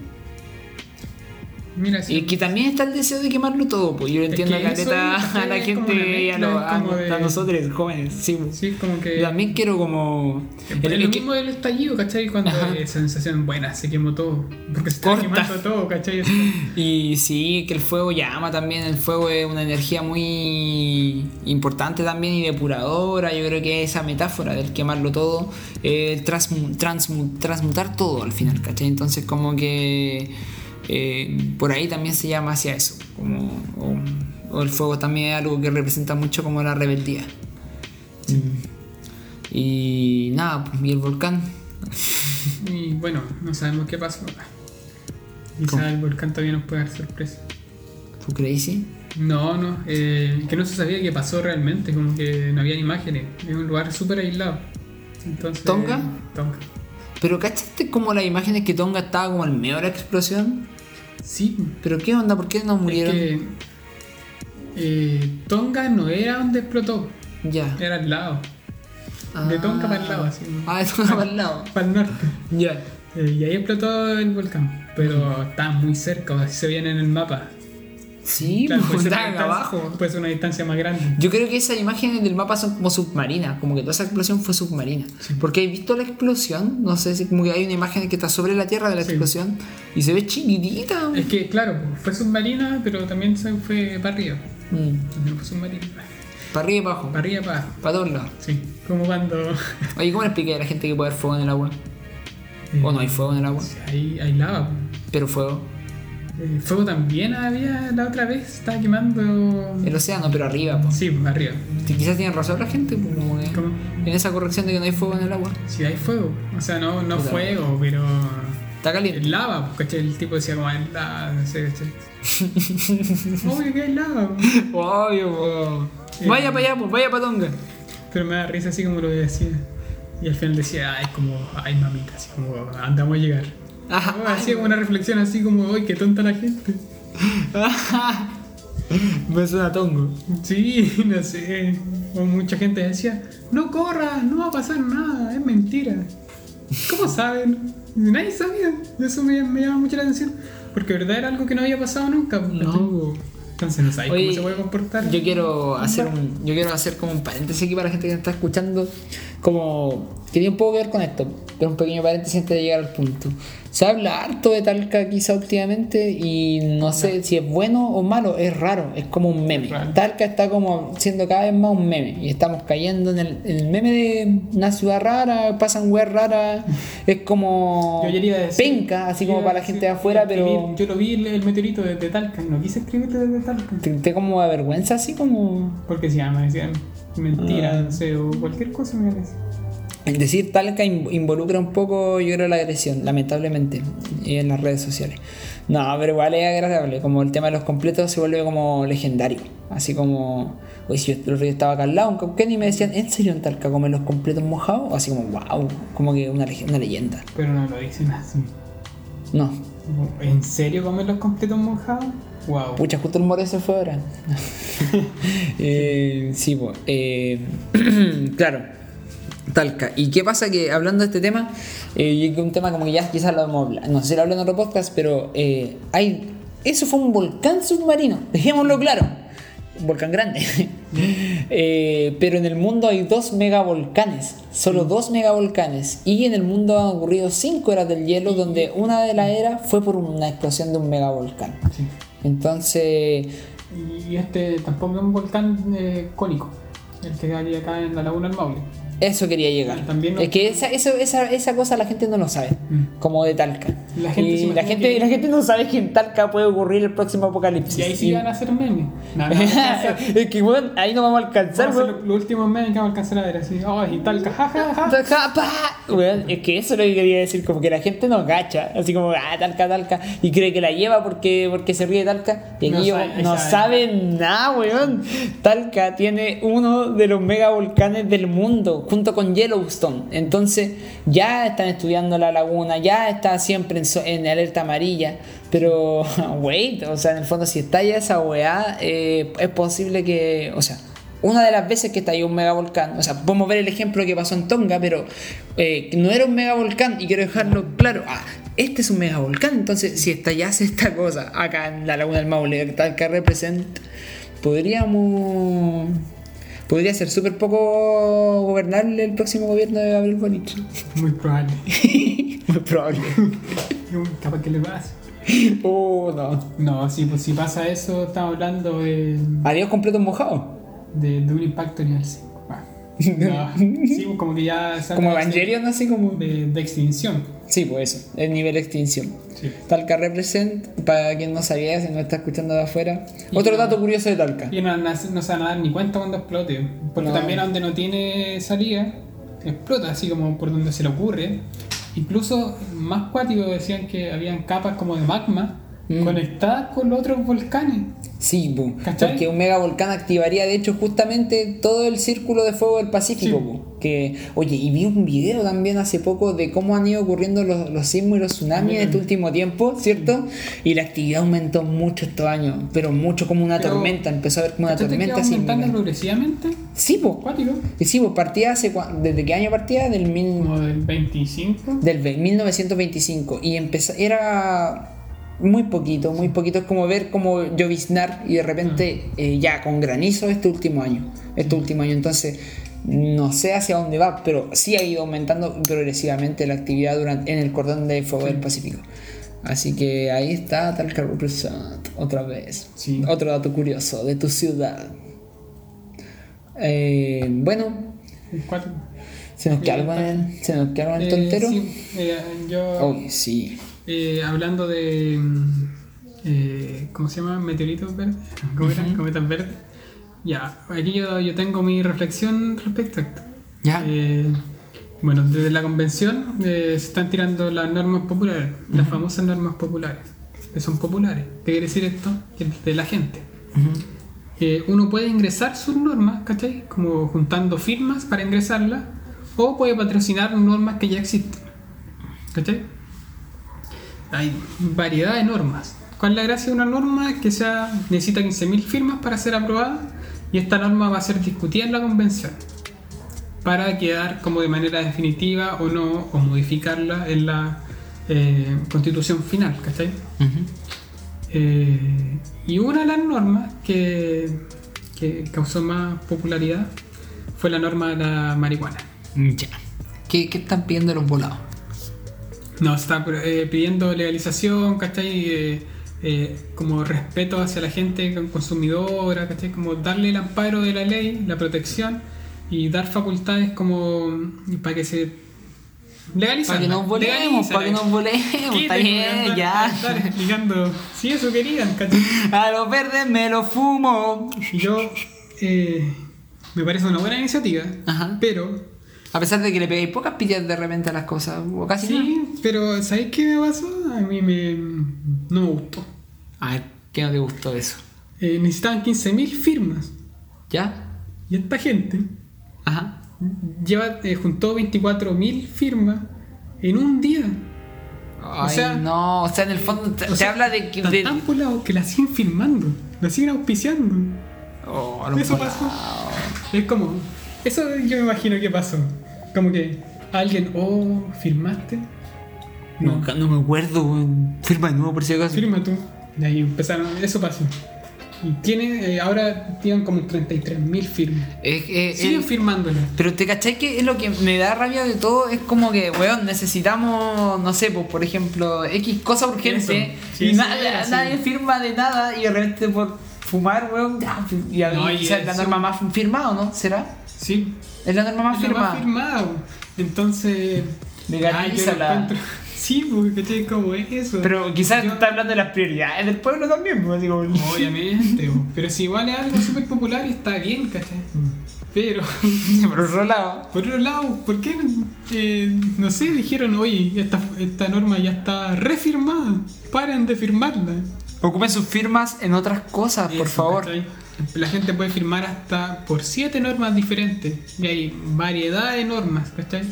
Mira, sí. Y que también está el deseo de quemarlo todo, pues yo Es entiendo que a eso, caleta ¿cachai? a la gente y a, lo- a- como de- a nosotros, jóvenes, sí. pues. Sí, como que. Yo también quiero como... El- lo que- mismo del estallido, ¿cachai? Cuando es sensación buena, se quemó todo. Porque se está quemando todo, ¿cachai? Y sí, que el fuego llama también, el fuego es una energía muy importante también y depuradora, yo creo que esa metáfora del quemarlo todo, eh, transmu- transmu- transmutar todo al final, ¿cachai? Entonces como que eh, por ahí también se llama hacia eso, como, o, o el fuego también es algo que representa mucho como la rebeldía. Y nada, pues, y el volcán, Y bueno, no sabemos qué pasó. ¿Cómo? Quizá el volcán todavía nos puede dar sorpresa. ¿tú crazy? No, no, eh, que no se sabía qué pasó realmente, como que no habían imágenes. Es un lugar súper aislado. Entonces, ¿Tonga? Tonga. Pero ¿cachaste como las imágenes que Tonga estaba como en medio de la explosión? Sí, ¿Pero qué onda? ¿Por qué no murieron? es que eh, Tonga no era donde explotó, Ya. era al lado, de Tonga para el lado, así. Ah, de Tonga para el lado. para el norte. Ya. Eh, y ahí explotó el volcán, pero estaba muy cerca, o sea, se veían en el mapa. Sí, Claro, pues estaban abajo. Puede ser una distancia más grande. Yo creo que esas imágenes del mapa son como submarinas, como que toda esa explosión fue submarina. Porque he visto la explosión, no sé si como que hay una imagen que está sobre la tierra de la Sí. explosión y se ve chiquitita. Es que, claro, fue submarina, pero también se fue para arriba. Mm, También fue submarina. Para arriba y para abajo, Para arriba, para abajo. para todos lados. Sí, como cuando. Oye, ¿cómo le expliqué a la gente que puede haber fuego en el agua? eh, O no hay fuego en el agua, Hay, hay lava. pero fuego. Eh, fuego también había la otra vez, estaba quemando. El océano, pero arriba. pues. Sí, pues, arriba. Quizás tienen razón la gente, pues, como que ¿Cómo? en esa corrección de que no hay fuego en el agua. Sí, hay fuego. O sea, no, no Puta. fuego, pero. Está caliente. Lava, ¿cachai? El tipo decía como hay lava, no sé. Obvio que hay lava. Obvio, po. Eh. Vaya para allá, pues, vaya para Tonga. Pero me da risa así como lo decía. Y al final decía, ay, como, ay, mamita, así como, andamos a llegar. Ajá. Oh, hacía como una reflexión así como, ay, qué tonta la gente. Me suena tongo. Sí, no sé. Mucha gente decía, no corras, no va a pasar nada, es mentira. ¿Cómo saben? Nadie sabía. Eso me, me llama mucho la atención. Porque verdad era algo que no había pasado nunca. pues. No. Entonces no sabes Oye, cómo se puede comportar. Yo quiero hacer un, yo quiero hacer como un paréntesis aquí para la gente que está escuchando, como que tiene un poco que ver con esto, pero un pequeño paréntesis antes de llegar al punto. Se habla harto de Talca quizá últimamente y no sé si es bueno o malo, es raro, es como un meme. Talca está como siendo cada vez más un meme y estamos cayendo en el, en el meme de una ciudad rara, pasan weas raras, es como decir- penca, así como para la gente de afuera, pero Yo lo vi el, el meteorito desde Talca, no quise escribirlo desde Talca. te, te como vergüenza así como... Porque se llama, decían mentira, Ah. no sé, o cualquier cosa me parece. Decir Talca in- involucra un poco, yo creo, la agresión, lamentablemente, y en las redes sociales. No, pero igual es agradable, como el tema de los completos se vuelve como legendario. Así como, oye, si yo día estaba acá al lado, en y me decían, ¿en serio en Talca comen los completos mojados? Así como, wow, como que una, una leyenda. Pero no lo dicen así. No, ¿En serio comen los completos mojados? Wow. pucha, justo el more se fue ahora. eh, sí, pues, eh, claro. Talca. ¿Y qué pasa? Que hablando de este tema, eh, un tema como que ya quizás lo hemos hablado, no sé si lo hablé en otro podcast, pero eh, hay, eso fue un volcán submarino, dejémoslo claro, un volcán grande. Eh, pero en el mundo hay dos megavolcanes, solo dos megavolcanes, y en el mundo han ocurrido cinco eras del hielo, donde una de las eras fue por una explosión de un megavolcán. Sí. Entonces, Y este tampoco es un volcán eh, cónico. el que hay acá en la Laguna del Maule. Eso quería llegar. También no- Es que esa, eso, esa, esa cosa la gente no lo sabe. Mm. Como de Talca. La gente y la gente, que- la gente no sabe que en Talca puede ocurrir el próximo apocalipsis. Y ahí sí Y- van a hacer memes. No, no, no, no, es que bueno, ahí no vamos a alcanzar, Vamos a los últimos memes que vamos a alcanzar a ver así. Oh, y tal, jajaja. Talca, pa. Weón, es que eso es lo que quería decir, como que la gente no gacha, así como, ah, talca, talca, y cree que la lleva porque, porque se ríe de talca, y No aquí sabe- no sabe saben nada, weón. Talca tiene uno de los megavolcanes del mundo, junto con Yellowstone, entonces ya están estudiando la laguna, ya está siempre en, alerta amarilla, pero, wait, o sea, en el fondo si estalla esa weá, eh, es posible que, o sea, una de las veces que estalló un megavolcán, o sea, podemos ver el ejemplo que pasó en Tonga, pero eh, no era un megavolcán, y quiero dejarlo claro, ah, este es un megavolcán, entonces si estallase esta cosa acá en la laguna del Maule, tal que representa, podríamos... Podría ser súper poco gobernable el próximo gobierno de Gabriel Boric. Muy probable. Muy probable. Capaz que le pasa. Oh, no. No, si, pues, si pasa eso, estamos hablando de, Adiós completo mojado. de, de un impacto 5. No, sí, como que ya. Como de- Evangelion, así como. De, de extinción. Sí, pues eso, el nivel de extinción. Sí. Talca Represent, para quien no sabía, si no está escuchando de afuera. Y Otro no- dato curioso de Talca. Y no, no, no se van a dar ni cuenta cuando explote. Porque No. también donde no tiene salida, explota así como por donde se le ocurre. Incluso más cuático decían que habían capas como de magma Mm. conectadas con los otros volcanes. Sí, ¿Cachai? porque un megavolcán activaría de hecho justamente todo el círculo de fuego del Pacífico. Sí. Que, oye, y vi un video también hace poco de cómo han ido ocurriendo los, los sismos y los tsunamis en este último tiempo, ¿cierto? Y la actividad aumentó mucho estos años, pero mucho como una Pero, tormenta, empezó a ver como una ¿Cachaste que tormenta va aumentando progresivamente? Sí, pues. Sí, pues partía hace, ¿desde qué año partía? Del mil... Como del 25. del ve- 1925 y empezó era muy poquito, muy poquito es como ver como lloviznar y de repente eh, ya con granizo este último año, este último año, entonces no sé hacia dónde va, pero sí ha ido aumentando progresivamente la actividad durante, en el cordón de fuego del Pacífico. Así que ahí está Talca Represent, otra vez. Sí. Otro dato curioso de tu ciudad. Eh, bueno, Cuático. se nos queda algo en el, se nos queda algo en el Eh, tontero. sí, eh, yo, Oh, sí. Eh, hablando de. mm, eh, ¿Cómo se llama? Meteoritos verdes. ¿Cómo eran? Cometas verdes. Ya, aquí yo, yo tengo mi reflexión respecto a esto. Ya. Eh, bueno, desde la convención eh, se están tirando las normas populares, las famosas normas populares, que son populares. ¿Qué quiere decir esto? De la gente. Eh, uno puede ingresar sus normas, ¿cachai? Como juntando firmas para ingresarlas, o puede patrocinar normas que ya existen, ¿cachai? Hay variedad de normas. ¿Cuál es la gracia de una norma? Que sea, necesita 15.000 firmas para ser aprobada y esta norma va a ser discutida en la convención para quedar como de manera definitiva o no, o modificarla en la eh, constitución final, ¿cachai? Eh, y una de las normas que, que causó más popularidad fue la norma de la marihuana. Ya. ¿Qué, qué están pidiendo los volados? No, está eh, pidiendo legalización, ¿cachai? Eh, eh, como respeto hacia la gente consumidora, ¿cachai? Como darle el amparo de la ley, la protección y dar facultades como para que se legalicen. Para que nos volemos, para que nos volemos, está bien, ya. Estar explicando. Si eso querían, ¿cachai? A los verdes me lo fumo. Yo me parece una buena iniciativa, Ajá. pero A pesar de que le pegáis pocas pillas de repente a las cosas, o casi sí, pero ¿sabéis qué me pasó? A mí me no me gustó. nada. A ver, ¿qué no te gustó de eso? Eh, necesitaban 15.000 firmas ¿Ya? y esta gente Ajá. lleva eh, juntó 24.000 firmas en un día. Ay, sea- no, o sea, en el fondo te, O sea, habla de que. De- tan que la siguen firmando, la siguen auspiciando. Oh, Eso pasó. Es como, eso yo me imagino que pasó. Como que alguien, oh, firmaste. No, no me acuerdo, weón. Firma de nuevo por si acaso. firma tú. Y ahí empezaron, eso pasó. Y tiene, eh, ahora tienen como 33.000 firmas. Es- es- Siguen es- firmándola. Pero te cachai que es lo que me da rabia de todo, es como que, weón, necesitamos, no sé, pues por ejemplo, X cosa urgente. Sí, y na- nadie firma de nada y de repente por fumar, weón, ya, y a- No, y esa es la norma más firmada, ¿o ¿no? ¿Será? Sí, Es la norma más es la firmada. más firmado. Entonces. Ah, lo encuentro- Sí, porque ¿cachai? ¿Cómo es eso? Pero quizás Yo- está hablando de las prioridades del pueblo también, pues, digo. Obviamente, bo. pero si igual es algo súper popular y está bien, ¿cachai? Pero, Por otro lado. por otro lado, ¿por qué, eh, no sé, dijeron, oye, esta, esta norma ya está refirmada, paren de firmarla? Ocupen sus firmas en otras cosas, por favor. La gente puede firmar hasta por siete normas diferentes y hay variedad de normas, ¿cachai?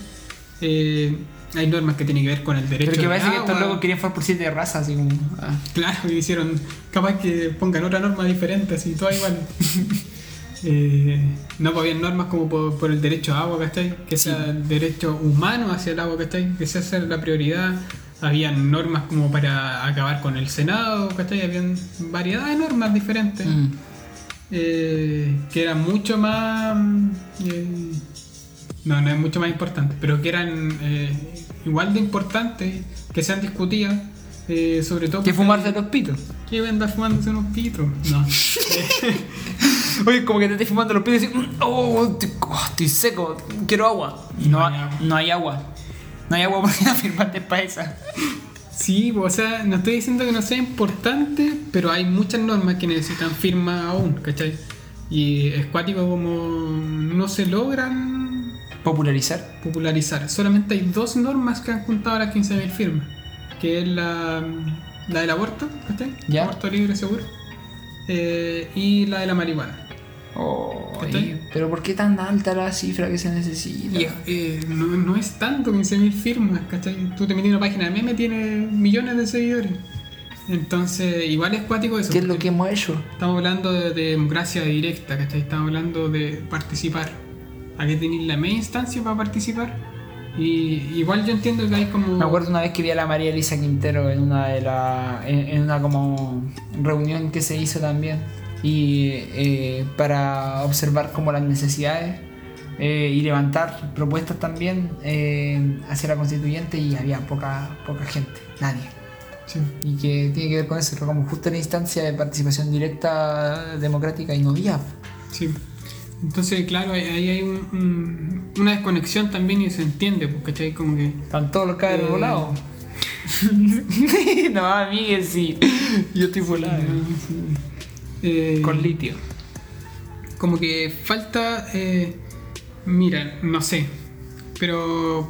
Eh, hay normas que tienen que ver con el derecho Pero que de parece que estos agua. locos querían por siete razas, así como. ah. Claro, y hicieron capaz que pongan otra norma diferente, así, todas igual. Eh, no, pues habían normas como por, por el derecho a agua, ¿cachai? Que sea el derecho humano hacia el agua, ¿cachai? Que sea la prioridad. Habían normas como para acabar con el Senado, ¿cachai? Habían variedad de normas diferentes Mm. eh, que eran mucho más. eh, no, no es mucho más importante, pero que eran eh, igual de importantes, que sean discutidas, eh, sobre todo. Que fumarse los pitos. que venda fumándose unos pitros. No. Oye, como que te estés fumando los pitos y decís, oh, estoy, oh, estoy seco, quiero agua. Y no, hay agua. no hay agua. No hay agua porque no firmaste para esa. Sí, o sea, no estoy diciendo que no sea importante, pero hay muchas normas que necesitan firma aún, ¿cachai? Y es cuático como no se logran Popularizar. popularizar. Solamente hay dos normas que han juntado las 15.000 firmas, que es la, la del aborto, ¿cachai? Ya. Aborto libre, seguro. eh, y la de la marihuana. Oh, pero ¿por qué tan alta la cifra que se necesita? Y eh, no, no es tanto 15.000 firmas, ¿cachai? Tú te metes en una página de meme, tiene millones de seguidores. Entonces, igual es cuático eso. ¿Qué es lo que hemos hecho? Estamos hablando de, de democracia directa, ¿cachai? Estamos hablando de participar. Hay que tener la media instancia para participar. Y igual yo entiendo que hay como... Me acuerdo una vez que vi a la María Elisa Quintero en una de la, en, en una como reunión que se hizo también y eh, para observar como las necesidades eh, y levantar propuestas también eh, hacia la constituyente y había poca poca gente, nadie. Sí. Y que tiene que ver con eso, como justo en la instancia de participación directa democrática y no había. Sí. Entonces, claro, ahí hay un- un- una desconexión también y se entiende, ¿cachai? Como que... Están todos los cabros volados. no, amigue, sí. Yo estoy volado. Eh, Con litio. como que falta eh, mira no sé pero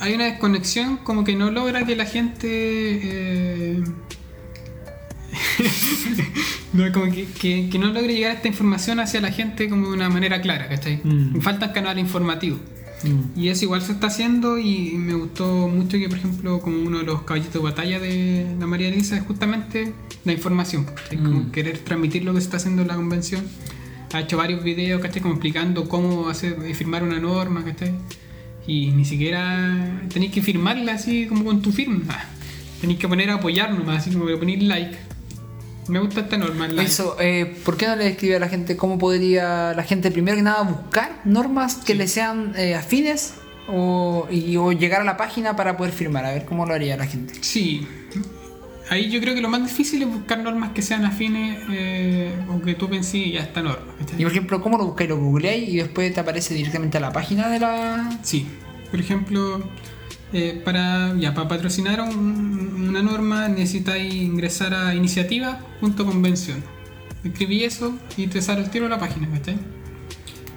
hay una desconexión como que no logra que la gente eh, no, como que, que- que no logre llegar esta información hacia la gente como de una manera clara ¿cachai? Mm. faltan canales informativos Mm. y eso igual se está haciendo y me gustó mucho que, por ejemplo, como uno de los caballitos de batalla de la María Elisa es justamente la información, ¿cachai? Como Mm. querer transmitir lo que se está haciendo en la convención. Ha hecho varios videos, ¿cachai? Como explicando cómo hacer, eh, firmar una norma, ¿cachai? Y ni siquiera tenéis que firmarla así como con tu firma. Tenéis que poner a apoyar nomás, así como que poner like. Me gusta esta norma, el like. Eso, eh, ¿por qué no le escribe a la gente cómo podría la gente primero que nada buscar normas que le sean eh, afines o, y, o llegar a la página para poder firmar? A ver cómo lo haría la gente. Sí. Ahí yo creo que lo más difícil es buscar normas que sean afines eh, o que tú penses y ya esta norma. Y por ejemplo, ¿cómo lo buscáis? Lo googleáis y después te aparece directamente a la página de la. Sí. Por ejemplo, eh, para, ya, para patrocinar un- una norma necesitáis ingresar a iniciativa junto convención. Escribí eso y te sale el tiro a la página, ¿cachai?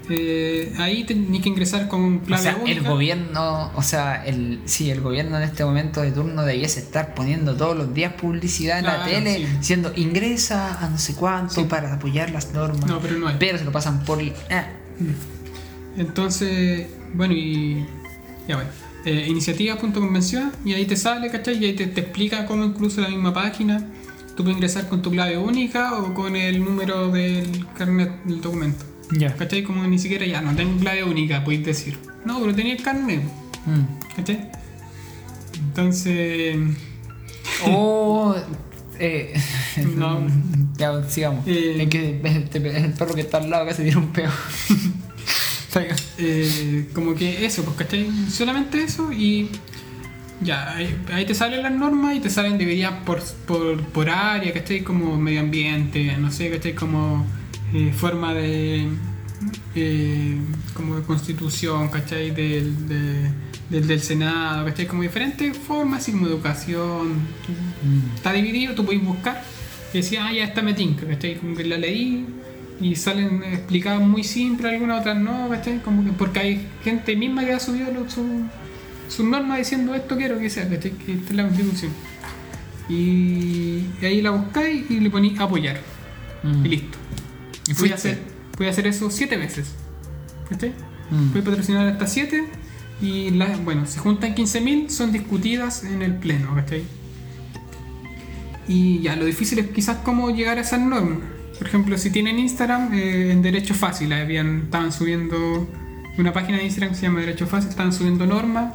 Eh, ahí tenéis que ingresar con O clave sea, el única. gobierno, o sea, el sí, el gobierno en este momento de turno debiese estar poniendo todos los días publicidad en la Claro, tele sí. diciendo ingresa a no sé cuánto Sí. para apoyar las normas. No, pero no hay. Pero se lo pasan por. ah, Entonces, bueno, y ya bueno. Eh, iniciativa.convención y ahí te sale, ¿cachai? Y ahí te, te explica cómo incluso la misma página. Tú puedes ingresar con tu clave única o con el número del carnet del documento. Ya. ¿Cachai? Como ni siquiera ya no tengo clave única, podéis decir. No, pero tenía el carnet, Mm. ¿cachai? Entonces, Oh, eh, No. ya, sigamos. Eh. es que el perro que está al lado que se dieron un peo. Eh, como que eso, pues, ¿cachai? Solamente eso y Ya, ahí, ahí te salen las normas y te salen divididas por, por, por área, ¿cachai? Como medio ambiente, no sé, ¿cachai? Como eh, forma de. eh, como de constitución, ¿cachai? Del, de- del, del Senado, ¿cachai? Como diferentes formas, así como educación. Está dividido, tú puedes buscar y decir, ah, ya está me tinca, ¿cachai? Como que la leí y salen explicadas muy simple, algunas otras no, ¿cachai? Como que porque hay gente misma que ha subido su, sus normas diciendo esto quiero que sea, ¿cachai? Que esta es la constitución. Y, y ahí la buscáis y le ponéis apoyar. Mm. Y listo. Y Voy a hacer, voy a hacer eso siete veces. ¿Cachai? Mm. Puedes patrocinar hasta 7 y las, bueno, se juntan 15.000, son discutidas en el pleno, ¿cachai? Y ya, lo difícil es quizás cómo llegar a esas normas. Por ejemplo, si tienen Instagram, eh, en Derecho Fácil, habían, estaban subiendo una página de Instagram que se llama Derecho Fácil, estaban subiendo normas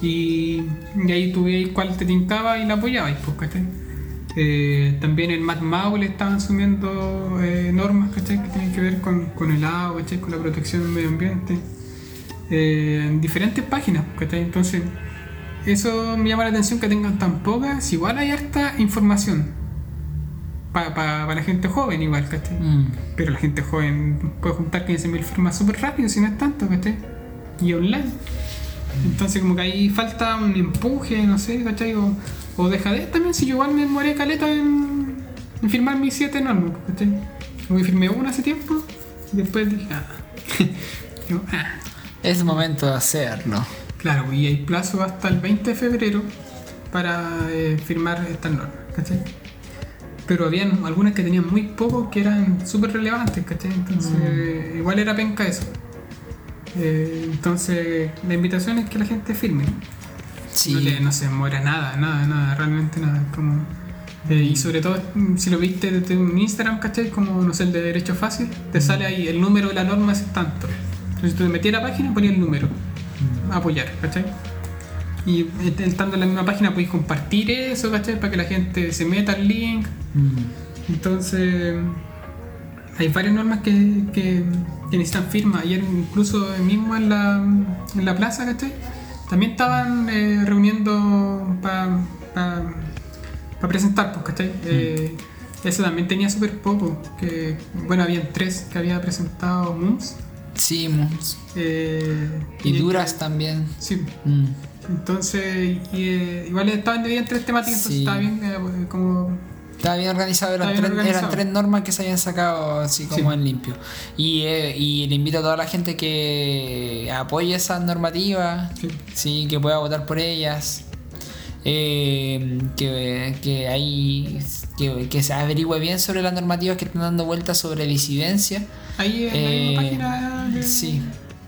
y, y ahí tú cuál te tincaba y la apoyabais, pues, ¿cachai? Eh, también en Mad Maule estaban subiendo eh, normas, ¿cachai? Que tienen que ver con, con el agua, ¿cachai? Con la protección del medio ambiente. Eh, en diferentes páginas, ¿cachai? Entonces, eso me llama la atención que tengan tan pocas. Igual hay harta información. Para la gente joven igual, ¿cachai? Mm. Pero la gente joven puede juntar 15.000 firmas súper rápido si no es tanto, ¿cachai? Y online. Entonces como que ahí falta un empuje, no sé, ¿cachai? O, o dejadez también, si yo igual me demoré caleta en, en firmar mis siete normas, ¿cachai? Como que firmé una hace tiempo y después dije, ah. Digo, ah. Es momento de hacerlo. Claro, y hay plazo hasta el 20 de febrero para eh, firmar estas normas, ¿cachai? Pero habían algunas que tenían muy poco que eran súper relevantes, ¿cachai? Entonces, igual era penca eso. Eh, entonces, la invitación es que la gente firme. Sí. No, le- no se demora nada, nada, nada, realmente nada. Como, eh, y sobre todo, mm, si lo viste desde un Instagram, ¿cachai? Como, no sé, el de Derecho Fácil, te sale ahí el número de la norma es tanto. Entonces, tú te metías a la página ponías el número. Apoyar, ¿cachai? Y estando en la misma página podéis compartir eso, ¿cachai? Para que la gente se meta al link. Mm. Entonces, hay varias normas que, que, que necesitan firma. Ayer, incluso mismo en la, en la plaza, ¿cachai? También estaban eh, reuniendo para presentar, pues, ¿cachai? Eh, eso también tenía súper poco. Que, bueno, habían tres que había presentado MUMS. Sí, mums. eh, Y duras también. Sí, Mm. Entonces, y, eh, igual estaban divididas en tres temáticas, entonces Sí. estaba bien eh, como... Estaba bien organizado, eran, bien tres, organizado. eran tres normas que se habían sacado así como Sí. en limpio. Y, eh, y le invito a toda la gente que apoye esas normativas, Sí. sí, que pueda votar por ellas. eh, que, que, hay, que, que se averigüe bien sobre las normativas que están dando vueltas sobre disidencia. Ahí en Eh, la página de- Sí.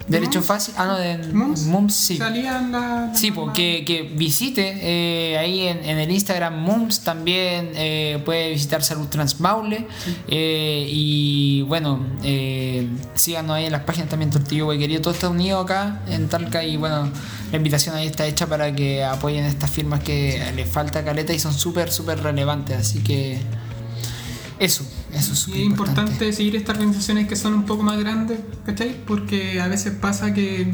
¿De Derecho Mums? fácil. Ah, no, de Mums, Mums, sí. salían la, la Sí, porque que visite eh, ahí en, en el Instagram Mums también eh, puede visitar Salud Trans Maule eh, y bueno eh, síganos ahí en las páginas también Tortillo Querido todo está unido acá en Talca y bueno la invitación ahí está hecha para que apoyen estas firmas que les falta caleta y son súper súper relevantes así que eso eso es Y súper es importante. seguir estas organizaciones que son un poco más grandes, ¿cachai? Porque a veces pasa que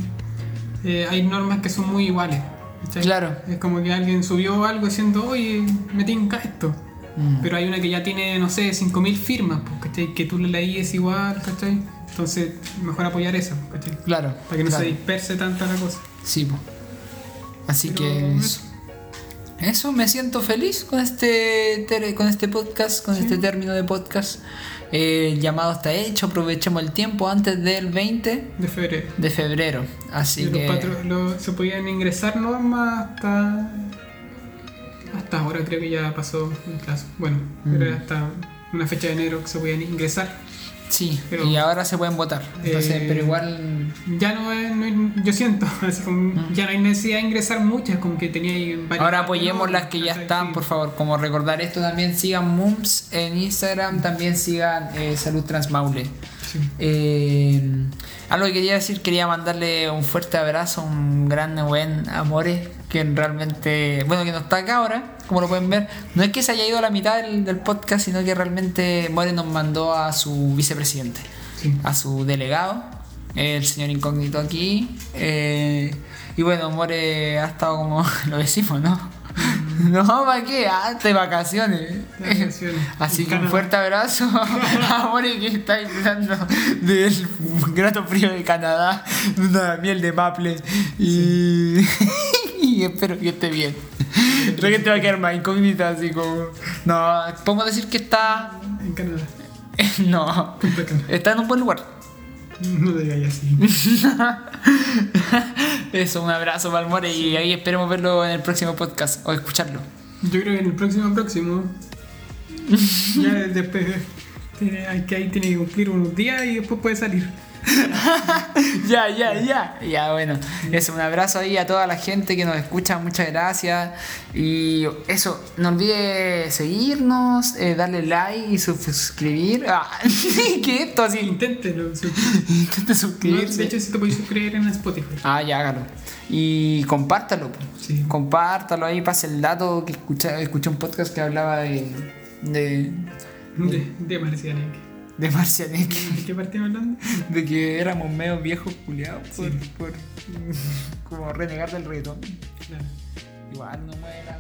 eh, hay normas que son muy iguales. ¿cachai? Claro. Es como que alguien subió algo diciendo, oye, me tinca esto. Mm. Pero hay una que ya tiene, no sé, 5.000 firmas, pues, ¿cachai? Que tú le leíes igual, ¿cachai? Entonces, mejor apoyar eso, ¿cachai? claro Para que no claro. se disperse tanto la cosa. Sí, po. Así Pero que eso. Eso. Me siento feliz con este con este podcast, con este término de podcast. Eh, el llamado está hecho, aprovechemos el tiempo antes del 20 De febrero. de febrero. Así los que los- se podían ingresar normas hasta. Hasta ahora creo que ya pasó el plazo. Bueno, Mm. hasta una fecha de enero que se podían ingresar. Sí, pero- y ahora se pueden votar. Entonces, Eh, pero igual Ya no es, no yo siento, así como ya no hay necesidad de ingresar muchas, como que tenía ahí varias. Ahora apoyemos las que ya están, Sí. por favor. Como recordar esto, también sigan Mums en Instagram, también sigan eh, Salud Trans Maule. Sí. Eh, algo que quería decir, quería mandarle un fuerte abrazo, un gran buen amore, que realmente, bueno, que no está acá ahora, como lo pueden ver. No es que se haya ido a la mitad del, del podcast, sino que realmente More nos mandó a su vicepresidente, Sí. a su delegado, el señor incógnito aquí. Eh, y bueno, More ha estado como lo decimos, ¿no? No, ¿para qué? Ah, de vacaciones. De vacaciones. Así que un fuerte abrazo a More que está disfrutando del grato frío de Canadá, de una miel de maple. Y, y espero que esté bien. Creo que te va a quedar más incógnita, así como. No, podemos decir que está. En Canadá. No, está en un buen lugar. No te digas así. Eso, un abrazo para el More y ahí esperemos verlo en el próximo podcast o escucharlo. Yo creo que en el próximo próximo. ya después. Tiene, hay que ahí tiene que cumplir unos días y después puede salir. ya, ya, ya. Ya, bueno. Eso, un abrazo ahí a toda la gente que nos escucha. Muchas gracias. Y eso, no olvide seguirnos, eh, darle like y suscribir. Ah, ¿Qué esto así? Inténtelo. su- Intenta No, suscribirse. de hecho, si te puedes suscribir en Spotify. Ah, ya, hágalo. Y compártalo. Sí. Compártalo ahí, pase el dato que escuché, escuché un podcast que hablaba de. de. De, de Marcianek. De Marcianek. ¿De qué partimos hablando? De que éramos medio viejos culiados por, Sí. por como renegar del reggaetón. Claro. Igual no mueve la.